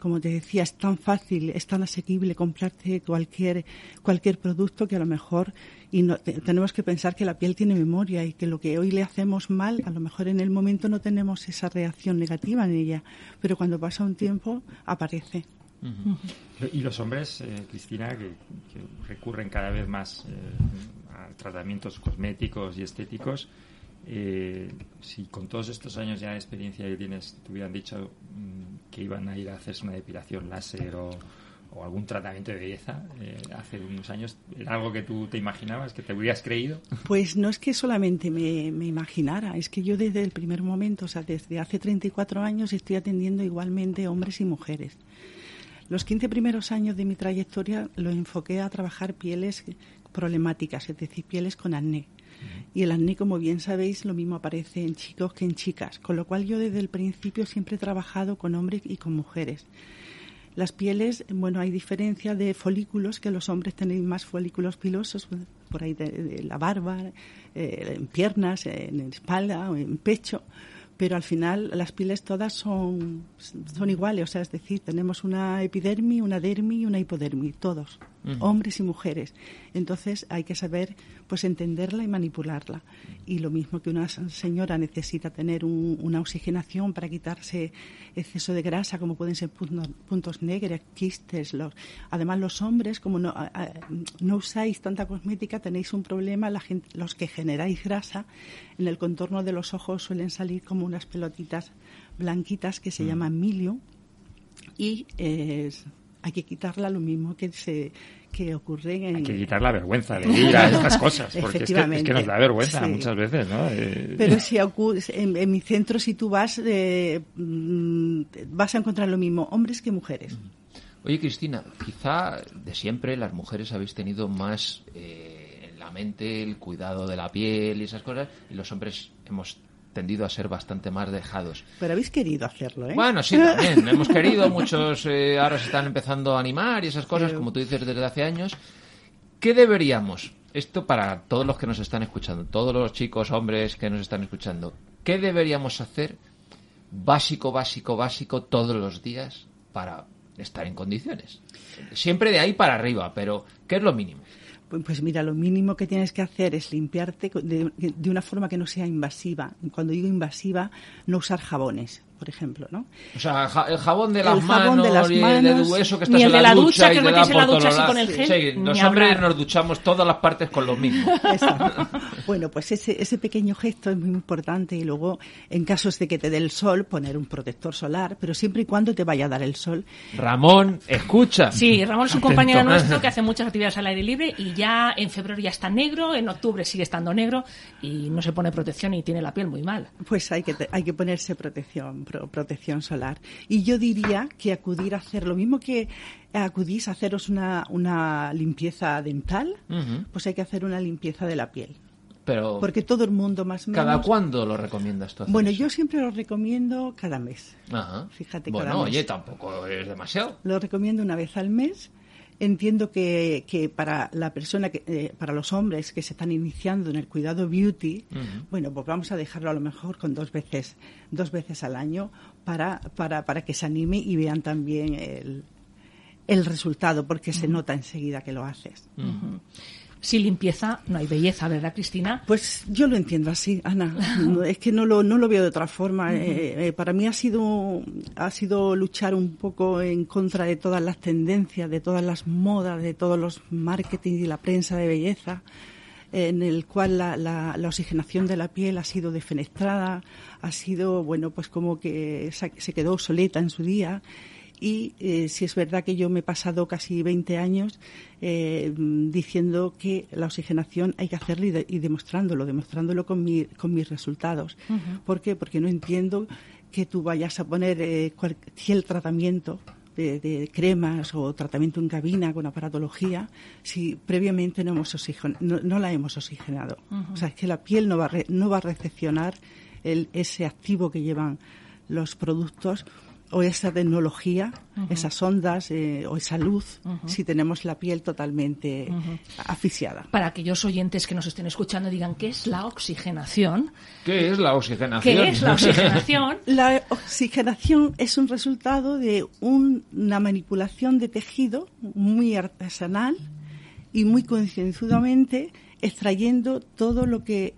como te decía, es tan fácil, es tan asequible comprarte cualquier, cualquier producto que a lo mejor y no, te- tenemos que pensar que la piel tiene memoria y que lo que hoy le hacemos mal, a lo mejor en el momento no tenemos esa reacción negativa en ella, pero cuando pasa un tiempo aparece. Y los hombres, eh, Cristina, que, que recurren cada vez más eh, a tratamientos cosméticos y estéticos, eh, si con todos estos años ya de experiencia que tienes te hubieran dicho mm, que iban a ir a hacerse una depilación láser o, o algún tratamiento de belleza eh, hace unos años, ¿era algo que tú te imaginabas, que te hubieras creído? Pues no es que solamente me, me imaginara, es que yo desde el primer momento, o sea, desde hace 34 años estoy atendiendo igualmente hombres y mujeres. Los 15 primeros años de mi trayectoria lo enfoqué a trabajar pieles problemáticas, es decir, pieles con acné. Y el acné, como bien sabéis, lo mismo aparece en chicos que en chicas, con lo cual yo desde el principio siempre he trabajado con hombres y con mujeres. Las pieles, bueno, hay diferencia de folículos, que los hombres tenéis más folículos pilosos, por ahí de, la barba, eh, en piernas, en espalda en pecho, pero al final las pieles todas son, son iguales, o sea, es decir, tenemos una epidermis, una dermis y una hipodermis, todos. Hombres y mujeres. Entonces hay que saber pues entenderla y manipularla. Y lo mismo que una señora necesita tener un- una oxigenación para quitarse exceso de grasa, como pueden ser puntos, puntos negros, quistes. Los, además, los hombres, como no, a- a- no usáis tanta cosmética, tenéis un problema. La gente, los que generáis grasa, en el contorno de los ojos suelen salir como unas pelotitas blanquitas que se llaman milio y eh, hay que quitarla lo mismo que se que ocurre en Hay que quitar la vergüenza de [laughs] ir a estas cosas, porque es que, es que nos da vergüenza Sí. muchas veces, ¿no? Eh, pero si en, en mi centro si tú vas eh, mm, vas a encontrar lo mismo hombres que mujeres Oye, Cristina, quizá de siempre las mujeres habéis tenido más eh, en la mente el cuidado de la piel y esas cosas, y los hombres hemos tendido a ser bastante más dejados. pero habéis querido hacerlo ¿eh? Bueno, sí, también. [laughs] Hemos querido, muchos eh, ahora se están empezando a animar y esas cosas, Pero- como tú dices, desde hace años. ¿Qué deberíamos? Esto para todos los que nos están escuchando, todos los chicos, hombres que nos están escuchando. ¿Qué deberíamos hacer básico, básico, básico todos los días para estar en condiciones? Siempre de ahí para arriba, pero ¿qué es lo mínimo? Pues- Pues mira, lo mínimo que tienes que hacer es limpiarte de, de una forma que no sea invasiva. Cuando digo invasiva, no usar jabones, por ejemplo, ¿no? O sea, el jabón de las El jabón manos de las y el manos, de eso que ni estás el en de la, la ducha, que da en la ducha así con el gel, Sí, los ni hombres hablar. nos duchamos todas las partes con lo [laughs] mismo. Exacto. Bueno, pues ese, ese pequeño gesto es muy importante y luego, en casos de que te dé el sol, poner un protector solar, pero siempre y cuando te vaya a dar el sol. Ramón, escucha. Sí, Ramón es un compañero [laughs] nuestro que hace muchas actividades al aire libre y ya en febrero ya está negro, en octubre sigue estando negro y no se pone protección y tiene la piel muy mal. Pues hay que, te- hay que ponerse protección, pro- protección solar. Y yo diría que acudir a hacer lo mismo que acudís a haceros una, una limpieza dental, pues hay que hacer una limpieza de la piel. Pero, Porque todo el mundo más o menos... ¿cada cuándo lo recomiendas tú? hacer Bueno, eso? yo siempre lo recomiendo cada mes. Ajá. Fíjate, Bueno, cada mes. oye, tampoco es demasiado. Lo recomiendo una vez al mes. Entiendo que, que para la persona, que, eh, para los hombres que se están iniciando en el cuidado beauty, bueno, pues vamos a dejarlo a lo mejor con dos veces, dos veces al año para, para, para que se anime y vean también el, el resultado, porque se nota enseguida que lo haces. Sin limpieza no hay belleza, ¿verdad, Cristina? Pues yo lo entiendo así, Ana. [laughs] Es que no lo, no lo veo de otra forma. Eh, eh, para mí ha sido, ha sido luchar un poco en contra de todas las tendencias, de todas las modas, de todos los marketing y la prensa de belleza, en el cual la, la, la oxigenación de la piel ha sido defenestrada, ha sido, bueno, pues como que se quedó obsoleta en su día. Y eh, si es verdad que yo me he pasado casi 20 años eh, diciendo que la oxigenación hay que hacerlo y, de- y demostrándolo, demostrándolo con, mi- con mis resultados. ¿Por qué? Porque no entiendo que tú vayas a poner eh, cualquier tratamiento de, de cremas o tratamiento en cabina con aparatología si previamente no, hemos oxigen- no, no la hemos oxigenado. O sea, es que la piel no va a, re- no va a recepcionar el, ese activo que llevan los productos o esa tecnología, esas ondas eh, o esa luz, si tenemos la piel totalmente asfixiada. Para aquellos oyentes que nos estén escuchando digan qué es la oxigenación. ¿Qué es la oxigenación? ¿Qué es la oxigenación? [laughs] La oxigenación es un resultado de un- una manipulación de tejido muy artesanal y muy concienzudamente extrayendo todo lo que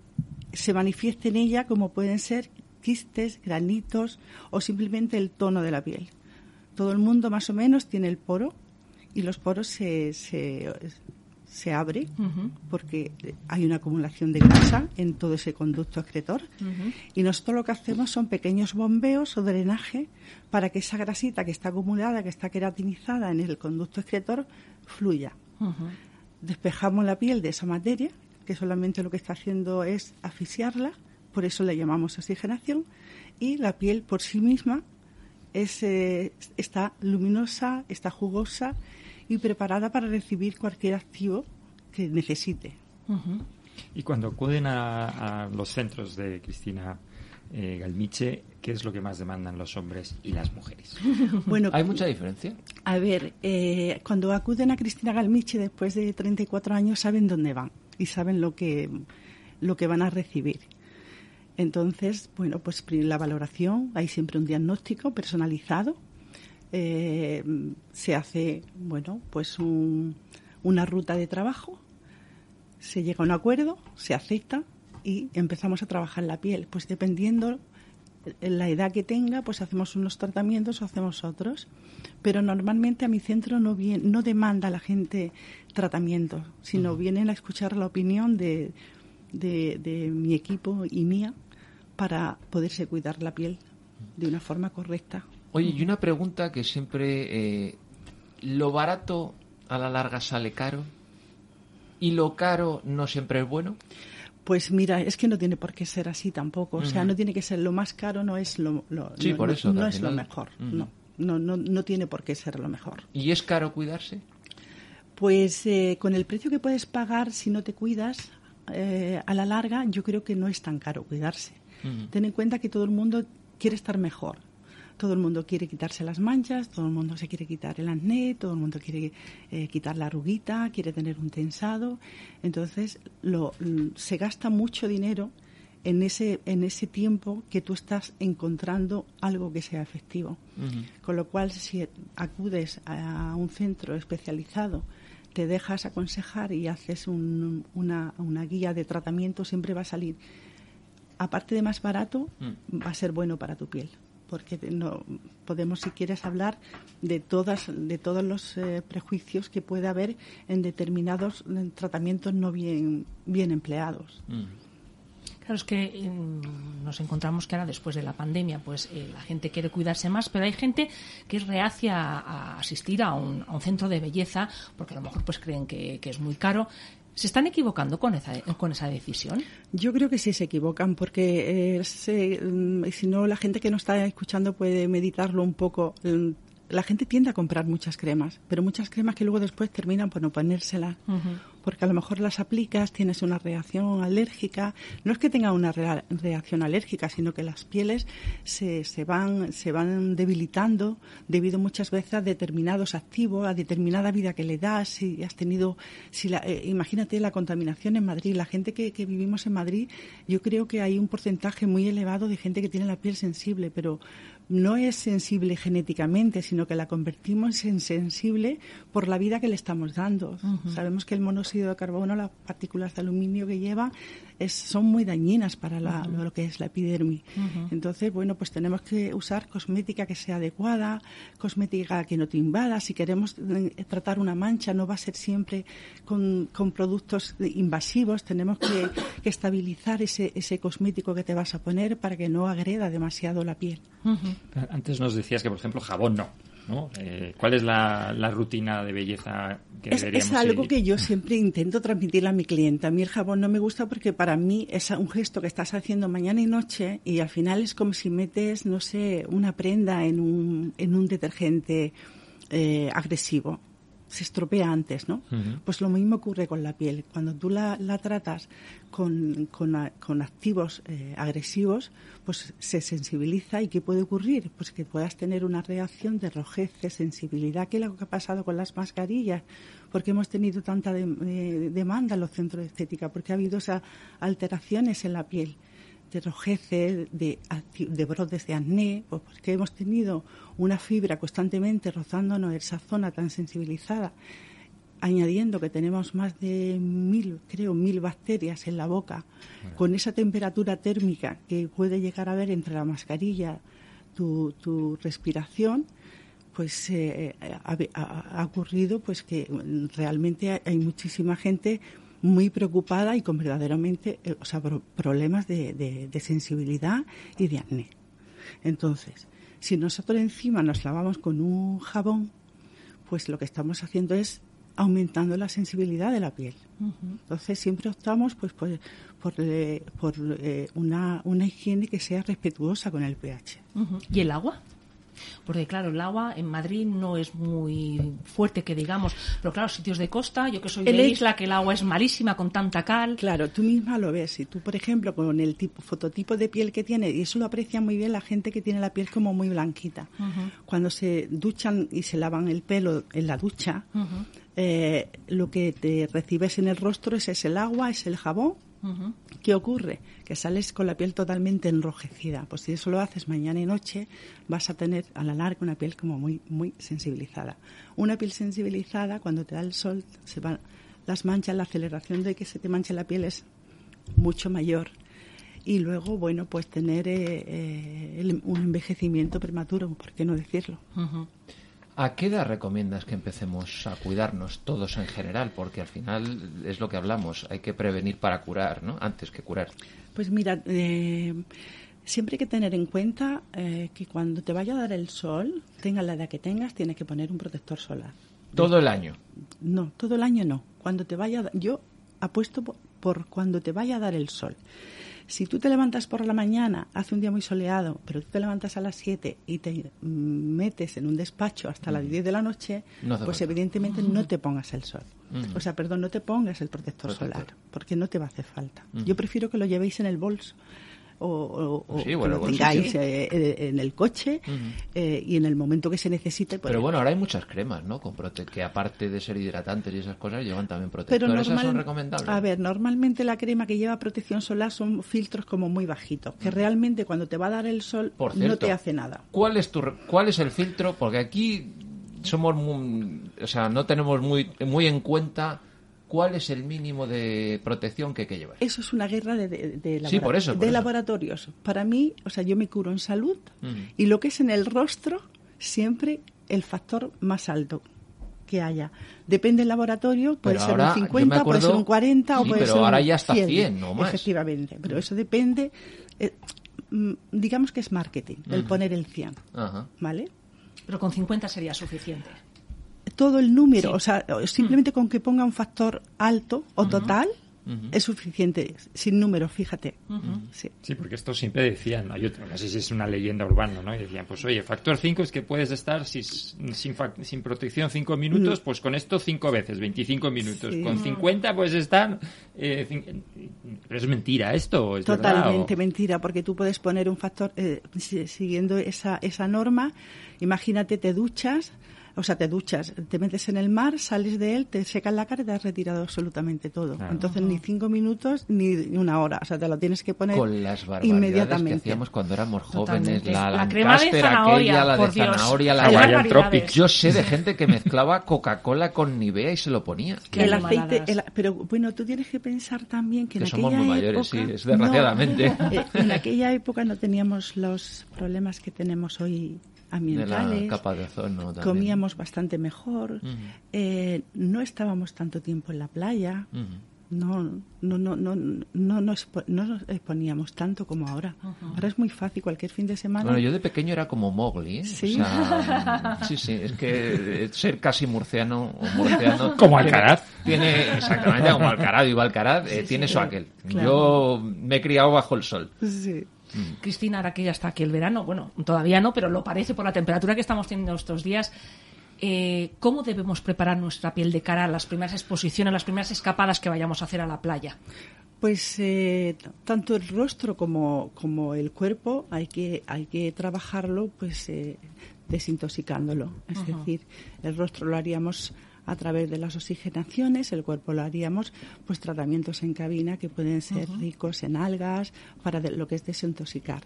se manifieste en ella, como pueden ser quistes, granitos o simplemente el tono de la piel. Todo el mundo más o menos tiene el poro y los poros se, se, se abren porque hay una acumulación de grasa en todo ese conducto excretor y nosotros lo que hacemos son pequeños bombeos o drenaje para que esa grasita que está acumulada, que está queratinizada en el conducto excretor, fluya. Despejamos la piel de esa materia, que solamente lo que está haciendo es asfixiarla, por eso la llamamos oxigenación, y la piel por sí misma es, eh, está luminosa, está jugosa y preparada para recibir cualquier activo que necesite. Y cuando acuden a, a los centros de Cristina eh, Galmiche, ¿qué es lo que más demandan los hombres y las mujeres? [laughs] Bueno, ¿Hay mucha diferencia? A ver, eh, cuando acuden a Cristina Galmiche después de 34 años saben dónde van y saben lo que, lo que van a recibir. Entonces, bueno, pues la valoración, hay siempre un diagnóstico personalizado. Eh, se hace, bueno, pues un, una ruta de trabajo, se llega a un acuerdo, se acepta y empezamos a trabajar la piel. Pues dependiendo la edad que tenga, pues hacemos unos tratamientos o hacemos otros. Pero normalmente a mi centro no, viene, no demanda la gente tratamiento, sino vienen a escuchar la opinión de, de, de mi equipo y mía para poderse cuidar la piel de una forma correcta. Oye, y una pregunta que siempre... eh, ¿Lo barato a la larga sale caro? ¿Y lo caro no siempre es bueno? Pues mira, es que no tiene por qué ser así tampoco. O sea, no tiene que ser lo más caro, no es lo, lo- Sí, no, por eso, es lo mejor. No, no, no, no tiene por qué ser lo mejor. ¿Y es caro cuidarse? Pues eh, con el precio que puedes pagar si no te cuidas, eh, a la larga yo creo que no es tan caro cuidarse. Ten en cuenta que todo el mundo quiere estar mejor. Todo el mundo quiere quitarse las manchas, todo el mundo se quiere quitar el acné, todo el mundo quiere eh, quitar la arruguita, quiere tener un tensado. Entonces lo, se gasta mucho dinero en ese, en ese tiempo que tú estás encontrando algo que sea efectivo. Con lo cual, si acudes a un centro especializado, te dejas aconsejar y haces un- una, una guía de tratamiento, siempre va a salir, aparte de más barato, va a ser bueno para tu piel. Porque no, podemos, si quieres, hablar de, todas, de todos los eh, prejuicios que puede haber en determinados tratamientos no bien, bien empleados. Claro, es que eh, nos encontramos que ahora después de la pandemia, pues eh, la gente quiere cuidarse más, pero hay gente que es reacia a, a asistir a un, a un centro de belleza porque a lo mejor pues creen que, que es muy caro. ¿Se están equivocando con esa, con esa decisión? Yo creo que sí se equivocan porque eh, mm, si no la gente que nos está escuchando puede meditarlo un poco. La gente tiende a comprar muchas cremas, pero muchas cremas que luego después terminan por no ponérselas. Porque a lo mejor las aplicas, tienes una reacción alérgica. No es que tenga una rea- reacción alérgica, sino que las pieles se, se, van, se van debilitando debido muchas veces a determinados activos, a determinada vida que le das. Si has tenido, si la, eh, imagínate la contaminación en Madrid. La gente que, que vivimos en Madrid, yo creo que hay un porcentaje muy elevado de gente que tiene la piel sensible, pero no es sensible genéticamente, sino que la convertimos en sensible por la vida que le estamos dando. Sabemos que el monóxido de carbono, las partículas de aluminio que lleva, es- son muy dañinas para la- lo que es la epidermis. Entonces, bueno, pues tenemos que usar cosmética que sea adecuada, cosmética que no te invada. Si queremos eh, tratar una mancha, no va a ser siempre con, con productos invasivos. Tenemos que, que estabilizar ese, ese cosmético que te vas a poner para que no agreda demasiado la piel. Antes nos decías que, por ejemplo, jabón no. ¿no? Eh, ¿Cuál es la, la rutina de belleza que Es, deberíamos es algo seguir? que yo siempre intento transmitirle a mi cliente. A mí el jabón no me gusta porque para mí es un gesto que estás haciendo mañana y noche y al final es como si metes, no sé, una prenda en un, en un detergente eh, agresivo. Se estropea antes, ¿no? Pues lo mismo ocurre con la piel. Cuando tú la, la tratas con, con, a- con activos eh, agresivos, pues se sensibiliza. ¿Y qué puede ocurrir? Pues que puedas tener una reacción de rojez, de sensibilidad, que es lo que ha pasado con las mascarillas. Porque hemos tenido tanta de- eh, demanda en los centros de estética, porque ha habido esas alteraciones en la piel de rojeces, de, de brotes de acné, pues porque hemos tenido una fibra constantemente rozándonos esa zona tan sensibilizada, añadiendo que tenemos más de mil, creo, mil bacterias en la boca, con esa temperatura térmica que puede llegar a haber entre la mascarilla, tu, tu respiración, pues eh, ha, ha- ha ocurrido pues que realmente hay muchísima gente muy preocupada y con verdaderamente eh, o sea, pro- problemas de, de- de sensibilidad y de acné. Entonces, si nosotros encima nos lavamos con un jabón, pues lo que estamos haciendo es aumentando la sensibilidad de la piel. Entonces siempre optamos pues por, por, eh, por, eh, una, una higiene que sea respetuosa con el pH. ¿Y el agua? Porque claro, el agua en Madrid no es muy fuerte que digamos, pero claro, sitios de costa, yo que soy El de isla, que el agua es malísima con tanta cal. Claro, tú misma lo ves. Si tú, por ejemplo, con el tipo, fototipo de piel que tiene, y eso lo aprecia muy bien la gente que tiene la piel como muy blanquita. Cuando se duchan y se lavan el pelo en la ducha, eh, lo que te recibes en el rostro es, es el agua, es el jabón. ¿Qué ocurre? Que sales con la piel totalmente enrojecida. Pues si eso lo haces mañana y noche, vas a tener a la larga una piel como muy, muy sensibilizada. Una piel sensibilizada, cuando te da el sol, se van las manchas, la aceleración de que se te manche la piel es mucho mayor. Y luego, bueno, pues tener eh, eh, un envejecimiento prematuro, ¿por qué no decirlo? ¿A qué edad recomiendas que empecemos a cuidarnos todos en general? Porque al final es lo que hablamos, hay que prevenir para curar, ¿no? Antes que curar. Pues mira, eh, siempre hay que tener en cuenta eh, que cuando te vaya a dar el sol, tenga la edad que tengas, tienes que poner un protector solar. Todo el año. No, todo el año no. Cuando te vaya, yo apuesto po- por cuando te vaya a dar el sol. Si tú te levantas por la mañana, hace un día muy soleado, pero tú te levantas a las 7 y te mm, metes en un despacho hasta las 10 de la noche, No pues falta. evidentemente no te pongas el sol. Mm. O sea, perdón, no te pongas el protector, Protector. solar, porque no te va a hacer falta. Mm. Yo prefiero que lo llevéis en el bolso o, o- Sí, que lo tengáis eh, en el coche eh, y en el momento que se necesite. pues, Pero bueno, ahora hay muchas cremas, ¿no? Con prote- que aparte de ser hidratantes y esas cosas, llevan también Pero protectores. ¿Esas normal- son recomendables? A ver, normalmente la crema que lleva protección solar son filtros como muy bajitos, que realmente cuando te va a dar el sol Por no te hace nada. ¿Cuál es tu re- cuál es el filtro? Porque aquí somos muy, o sea, no tenemos muy muy en cuenta cuál es el mínimo de protección que hay que llevar. Eso es una guerra de, de, de Sí, por eso, por de eso. laboratorios. Para mí, o sea, yo me curo en salud y lo que es en el rostro, siempre el factor más alto que haya. Depende del laboratorio, puede Pero ser ahora, un yo me 50, puede ser un 40 o puede pero ser ahora un ya hasta 100 o más. Efectivamente, pero eso depende, eh, mm, digamos que es marketing, el poner el 100, Ajá. ¿vale? Pero con 50 sería suficiente. Todo el número, Sí. o sea, simplemente con que ponga un factor alto o total es suficiente, sin número, fíjate. Sí. Sí, porque esto siempre decían, hay otro, no sé si es una leyenda urbana, ¿no? Y decían, pues oye, factor 5 es que puedes estar si- sin, fac- sin protección 5 minutos, pues con esto 5 veces, 25 minutos. Sí. Con 50 puedes estar... Eh, pero es mentira esto, ¿es verdad? Totalmente O- mentira, porque tú puedes poner un factor eh, si- siguiendo esa, esa norma. Imagínate, te duchas, o sea, te duchas, te metes en el mar, sales de él, te secas la cara y te has retirado absolutamente todo. Claro. Entonces, ni cinco minutos ni una hora. O sea, te lo tienes que poner Con las barbaridades que inmediatamente. hacíamos cuando éramos jóvenes, Totalmente. la, La crema de zanahoria, aquella, la por de Dios. zanahoria, la. Tropic. Yo sé de gente que mezclaba Coca-Cola con Nivea y se lo ponía. [laughs] Qué el aceite, el- pero bueno, tú tienes que pensar también que, Que en somos aquella muy mayores, época, sí, es desgraciadamente. No, eh, en aquella época no teníamos los problemas que tenemos hoy De ambientales. la capa de ozono también. comíamos bastante mejor, eh, no estábamos tanto tiempo en la playa, no, no, no, no, no, nos, no nos exponíamos tanto como ahora. Ahora es muy fácil, cualquier fin de semana. Bueno, yo de pequeño era como Mowgli, ¿eh? Sí. O sea, sí, sí, es que eh, ser casi murciano o murciano... [laughs] Como tiene- Alcaraz. Tiene, exactamente, como Alcaraz, y Alcaraz, eh, tiene su aquel. claro. Yo me he criado bajo el sol. Sí. Cristina, ahora que ya está aquí el verano, bueno, todavía no, pero lo parece por la temperatura que estamos teniendo estos días. eh, ¿Cómo debemos preparar nuestra piel de cara a las primeras exposiciones, las primeras escapadas que vayamos a hacer a la playa? Pues eh, tanto el rostro como, como el cuerpo hay que, hay que trabajarlo pues eh, desintoxicándolo. Es decir, el rostro lo haríamos a través de las oxigenaciones, el cuerpo lo haríamos pues tratamientos en cabina que pueden ser ricos en algas para de- lo que es desintoxicar.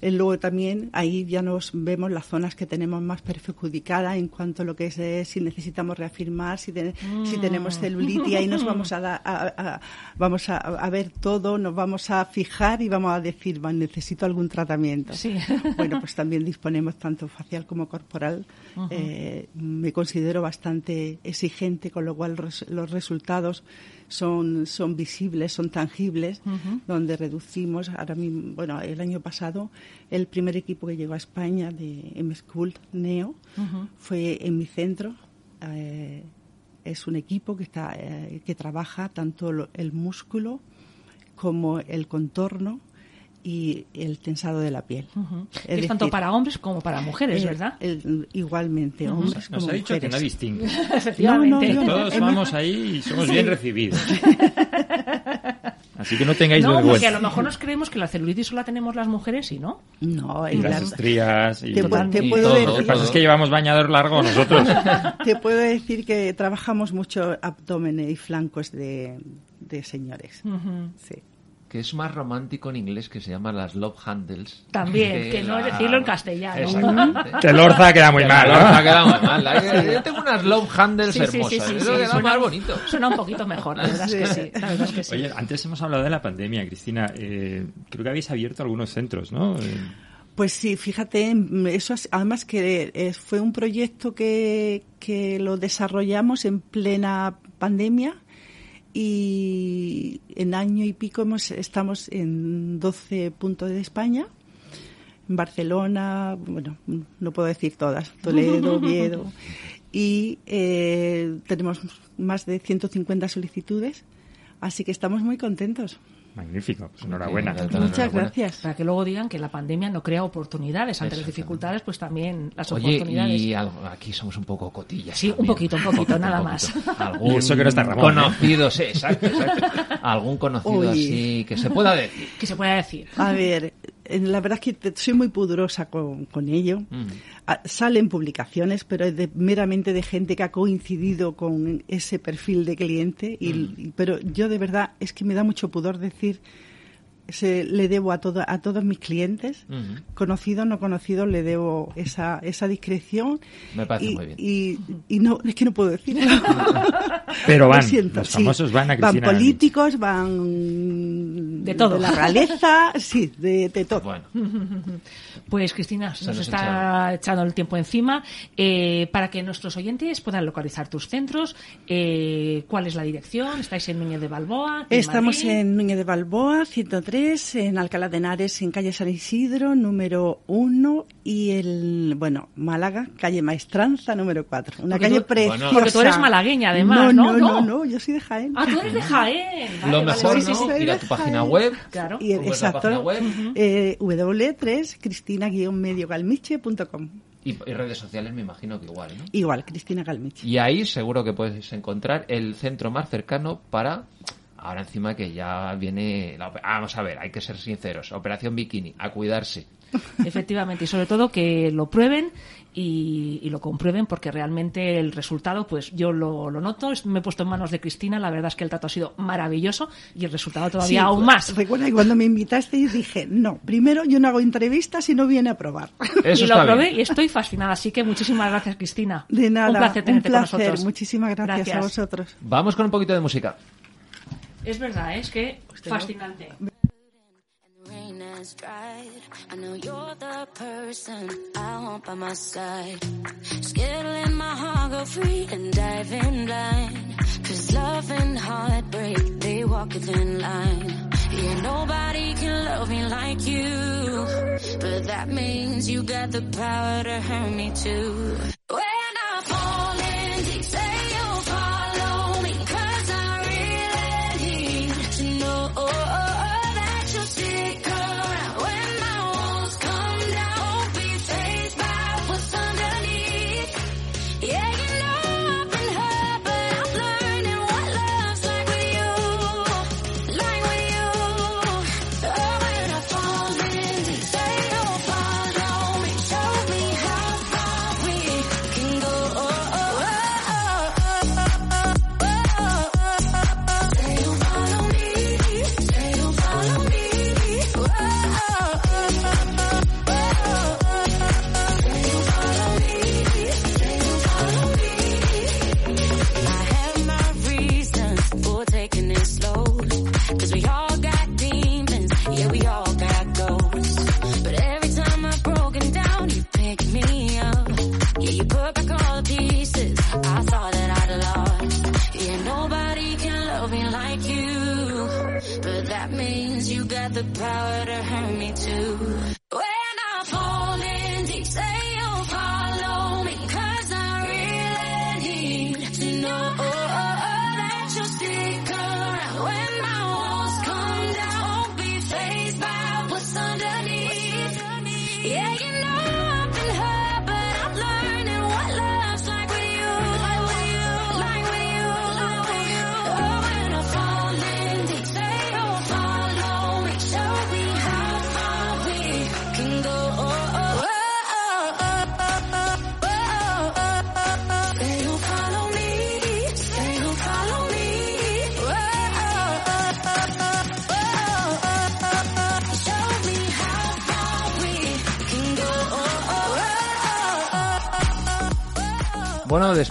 Eh, luego también ahí ya nos vemos las zonas que tenemos más perjudicadas en cuanto a lo que es eh, si necesitamos reafirmar, si, te- si tenemos celulitis, ahí nos [laughs] vamos a, a- a- vamos a, a ver todo, nos vamos a fijar y vamos a decir, "Va, necesito algún tratamiento. Sí. [laughs] Bueno, pues [laughs] también disponemos tanto facial como corporal. Eh, me considero bastante exigente, con lo cual res- los resultados son, son visibles, son tangibles, donde reducimos, ahora mismo, bueno, el año pasado, el primer equipo que llegó a España de M-School Neo fue en mi centro. eh, es un equipo que está eh, que trabaja tanto lo- el músculo como el contorno y el tensado de la piel. Es, Es tanto para hombres como para mujeres, eh, ¿verdad? el- igualmente, hombres Nos como ha dicho que no distingue. [laughs] Efectivamente. no, no. Todos en vamos ahí y somos bien recibidos. [laughs] Así que no tengáis No, porque vergüenza. a lo mejor nos creemos que la celulitis solo la tenemos las mujeres y no. No, Y y las la- estrías. Y... te, pu- Total. te Y puedo todo. decir- Lo que pasa es que llevamos bañador largo nosotros. [laughs] te puedo decir que trabajamos mucho abdómenes y flancos de, de señores. Sí. Que es más romántico en inglés que se llama las love handles. También, [laughs] que no es decirlo en castellano. Exactamente. que el Orza queda muy Que mal, ¿no? Lorza queda muy mal. Yo tengo unas love handles Sí, sí, sí, hermosas. sí, Eso sí, queda suena- más bonito. Suena un poquito mejor, la verdad es que sí. La verdad es que sí. Oye, antes hemos hablado de la pandemia, Cristina. Eh, creo que habéis abierto algunos centros, ¿no? Eh, Pues sí, fíjate, mm, eso es- además que eh, fue un proyecto que, que lo desarrollamos en plena pandemia y en año y pico hemos, estamos en 12 puntos de España, en Barcelona, bueno, no puedo decir todas, Toledo, [laughs] Oviedo, y eh, tenemos más de 150 solicitudes, así que estamos muy contentos. Magnífico, pues enhorabuena. Sí, Muchas gracias. Para que luego digan que la pandemia no crea oportunidades. Ante las dificultades, pues también las Oye, oportunidades. y algo- aquí somos un poco cotillas. Sí, un poquito, un poquito, nada más. Algún [laughs] Y eso que no está Ramón, ¿eh? Conocido, sí, exacto, exacto. Algún conocido Uy. así que se pueda decir. Que se pueda decir. A ver, la verdad es que te- soy muy pudorosa con, con ello. Mm. Ah, Salen publicaciones, pero es de- meramente de gente que ha coincidido con ese perfil de cliente. Y, Mm. y- Pero yo de verdad es que me da mucho pudor decir, se, le debo a, todo, a todos mis clientes, Ujú. conocidos, no conocidos, le debo esa, esa discreción. Me parece y, muy bien. Y, y no, es que no puedo decirlo. [laughs] Pero van, siento, los sí. famosos van a Cristina. políticos, van De todo. de la realeza, [laughs] sí, de, de todo. Bueno, [laughs] Pues Cristina, se nos nos está echando el tiempo encima. Eh, para que nuestros oyentes puedan localizar tus centros, eh, ¿cuál es la dirección? ¿Estáis en Núñez de Balboa? Estamos Madrid? en Núñez de Balboa, 103, en Alcalá de Henares, en calle San Isidro, número 1, y el, bueno, Málaga, calle Maestranza, número 4. Una Porque calle tú- preciosa. Porque tú eres malagueña, además, no, ¿no? No, no, No. yo soy de Jaén. Ah, tú eres de Jaén. Vale, lo vale, mejor, sí, ¿no? sí, sí. Ir a tu página web. Claro. Y, ¿Cómo es la exacto. Eh, W3, cristina-mediogalmiche.com. Y, y redes sociales me imagino que igual, ¿no? Igual, Cristina Galmiche. Y ahí seguro que puedes encontrar el centro más cercano para... Ahora encima que ya viene... la vamos a ver, hay que ser sinceros. Operación Bikini, a cuidarse. [laughs] Efectivamente, y sobre todo que lo prueben y, y lo comprueben porque realmente el resultado, pues yo lo, lo noto, me he puesto en manos de Cristina, la verdad es que el trato ha sido maravilloso y el resultado todavía Sí, aún más. Recuerda que cuando me invitaste y dije, no, primero yo no hago entrevistas si no viene a probar. [laughs] Eso y lo probé bien. y estoy fascinada, así que muchísimas gracias Cristina. De nada, Un placer tenerte con placer. nosotros. Muchísimas gracias, a vosotros. Vamos con un poquito de música. Es verdad, es que fascinante. rain has dried. I know you're the person I want by my side. Scared to let my heart go free and dive in blind. Cause love and heartbreak, they walk a thin line. Yeah, nobody can love me like you. But that means you got the power to hurt me too. When I fall in deep, say you'll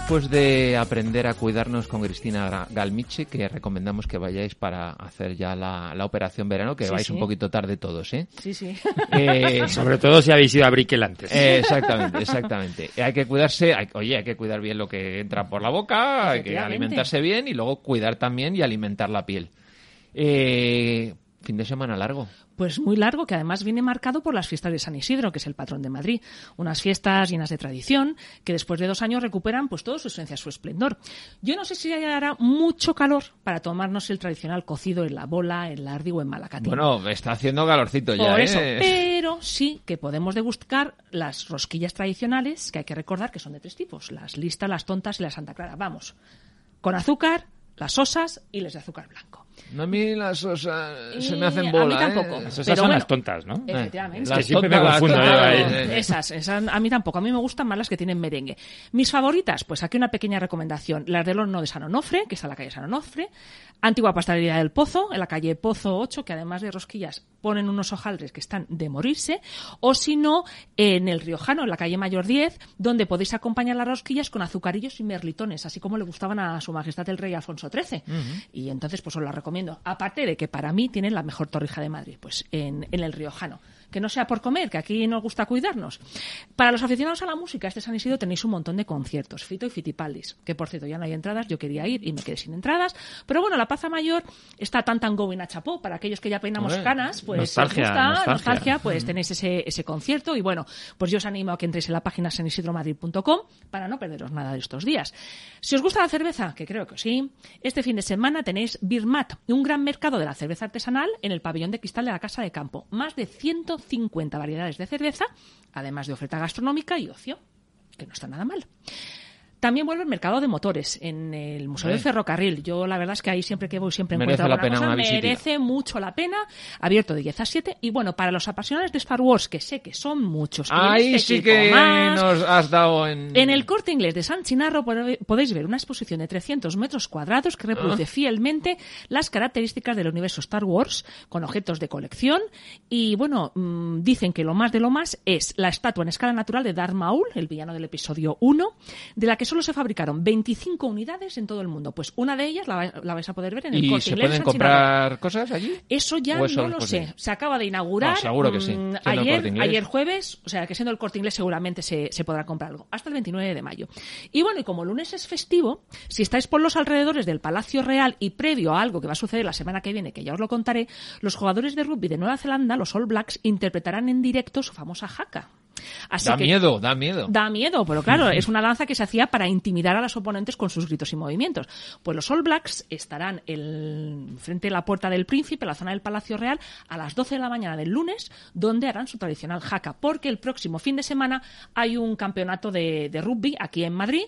después de aprender a cuidarnos con Cristina Galmiche, que recomendamos que vayáis para hacer ya la, la operación verano, que Sí, vais sí. un poquito tarde todos, ¿eh? Sí, sí. Eh, [laughs] Sobre todo si habéis ido a Brickell antes. eh, exactamente, exactamente. Hay que cuidarse, hay- oye, hay que cuidar bien lo que entra por la boca, hay que alimentarse bien y luego cuidar también y alimentar la piel. Eh, fin de semana largo. Pues muy largo, que además viene marcado por las fiestas de San Isidro, que es el patrón de Madrid. Unas fiestas llenas de tradición, que después de dos años recuperan pues todo su esencia, su esplendor. Yo no sé si hará mucho calor para tomarnos el tradicional cocido en la bola, en lardi o en malacatín. Bueno, está haciendo calorcito ya, Por ¿eh? eso, pero sí que podemos degustar las rosquillas tradicionales, que hay que recordar que son de tres tipos, las listas, las tontas y la Santa Clara. Vamos, con azúcar, las sosas y les de azúcar blanco. No, a mí las osas se me hacen a bola, mí ¿eh? tampoco. Esas Pero son bueno, las tontas, ¿no? Efectivamente. Las que siempre me tontas, las confundo yo tontas, ahí. eh, Esas, esas, a mí tampoco. A mí me gustan más las que tienen merengue. Mis favoritas, pues aquí una pequeña recomendación. Las del horno de San Onofre, que está en la calle San Onofre. Antigua pastelería del Pozo, en la calle Pozo 8, que además de rosquillas ponen unos hojaldres que están de morirse. O si no, en el Riojano, en la calle Mayor 10, donde podéis acompañar las rosquillas con azucarillos y merlitones, así como le gustaban a su majestad el rey Alfonso XIII. Y entonces, pues os la recomiendo. Aparte de que para mí tienen la mejor torrija de Madrid, pues en, en el Riojano. Que no sea por comer, que aquí nos gusta cuidarnos. Para los aficionados a la música, este San Isidro tenéis un montón de conciertos, Fito y Fitipaldis, que por cierto ya no hay entradas, yo quería ir y me quedé sin entradas. Pero bueno, la Plaza Mayor está tan tan going a chapó, para aquellos que ya peinamos canas, pues si os nostalgia, gusta, nostalgia. nostalgia, pues tenéis ese, ese concierto y bueno, pues yo os animo a que entréis en la página sanisidromadrid.com para no perderos nada de estos días. Si os gusta la cerveza, que creo que sí, este fin de semana tenéis Birmat, un gran mercado de la cerveza artesanal en el pabellón de cristal de la Casa de Campo. Más de 150 variedades de cerveza, además de oferta gastronómica y ocio, que no está nada mal. También vuelve el mercado de motores en el Museo del Eh. Ferrocarril. Yo la verdad es que ahí siempre que voy siempre Merece encuentro la pena cosa. una. Merece mucho la pena. Abierto de 10 a 7. Y bueno, para los apasionados de Star Wars, que sé que son muchos. Ahí este sí que más, nos has dado en... en el corte inglés de San Chinarro podéis ver una exposición de 300 metros cuadrados que reproduce Ah. fielmente las características del universo Star Wars con objetos de colección. Y bueno, mm, dicen que lo más de lo más es la estatua en escala natural de Darth Maul, el villano del episodio 1, de la que solo se fabricaron 25 unidades en todo el mundo. Pues una de ellas la, la vais a poder ver en el ¿Y corte se pueden comprar cosas allí? Eso ya ¿O eso no lo posible? sé. Se acaba de inaugurar. No, seguro que sí. mm, Ayer, jueves, o sea que siendo el corte inglés seguramente se, se podrá comprar algo. Hasta el 29 de mayo. Y bueno, y como el lunes es festivo, si estáis por los alrededores del Palacio Real y previo a algo que va a suceder la semana que viene, que ya os lo contaré, los jugadores de rugby de Nueva Zelanda, los All Blacks, interpretarán en directo su famosa jaca. Así Da que- miedo, da miedo. Da miedo, pero claro, es una danza que se hacía para intimidar a los oponentes con sus gritos y movimientos. Pues los All Blacks estarán el, frente a la Puerta del Príncipe, la zona del Palacio Real, a las 12 de la mañana del lunes, donde harán su tradicional jaca, porque el próximo fin de semana hay un campeonato de, de rugby aquí en Madrid,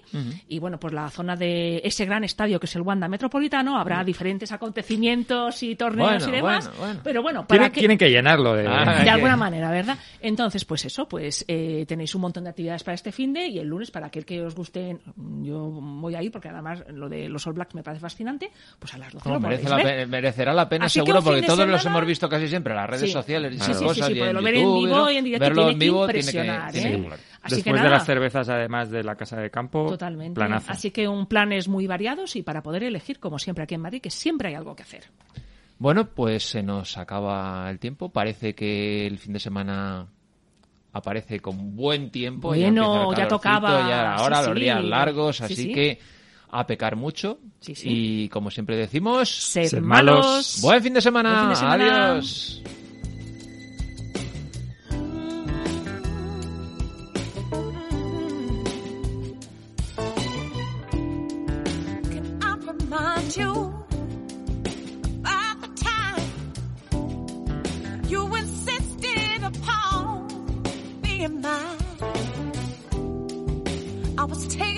y bueno, pues la zona de ese gran estadio que es el Wanda Metropolitano, habrá diferentes acontecimientos y torneos Bueno, y demás, bueno, bueno. pero bueno, para Tienen, que tienen que llenarlo de... Ah, de alguna manera, ¿verdad? Entonces, pues eso, pues eh, tenéis un montón de actividades para este fin de y el lunes, para aquel que os guste, yo voy a ir porque además lo de los All Blacks me parece fascinante, pues a las 12 No, lo merece la ver. pe- merecerá la pena Así que seguro porque de todos los hemos visto casi siempre en las redes Sí. sociales y Sí, sí, sí, cosas sí, y en ver vivo ¿no? y en directo verlo tiene en que vivo tiene que, impresionar, tiene ¿eh? que. Así que Después de nada. las cervezas, además de la casa de campo, Totalmente. planazo. Así que un planes muy variados y para poder elegir, como siempre aquí en Madrid, que siempre hay algo que hacer. Bueno, pues se nos acaba el tiempo. Parece que el fin de semana aparece con buen tiempo. Bueno, ya calorcito, tocaba. Ya ahora Sí, los sí. días largos, Sí, así sí. que a pecar mucho. Sí, sí. Y como siempre decimos, Sed malos. malos. buen fin de semana. Buen fin de semana. Adiós. Being mine? I was taken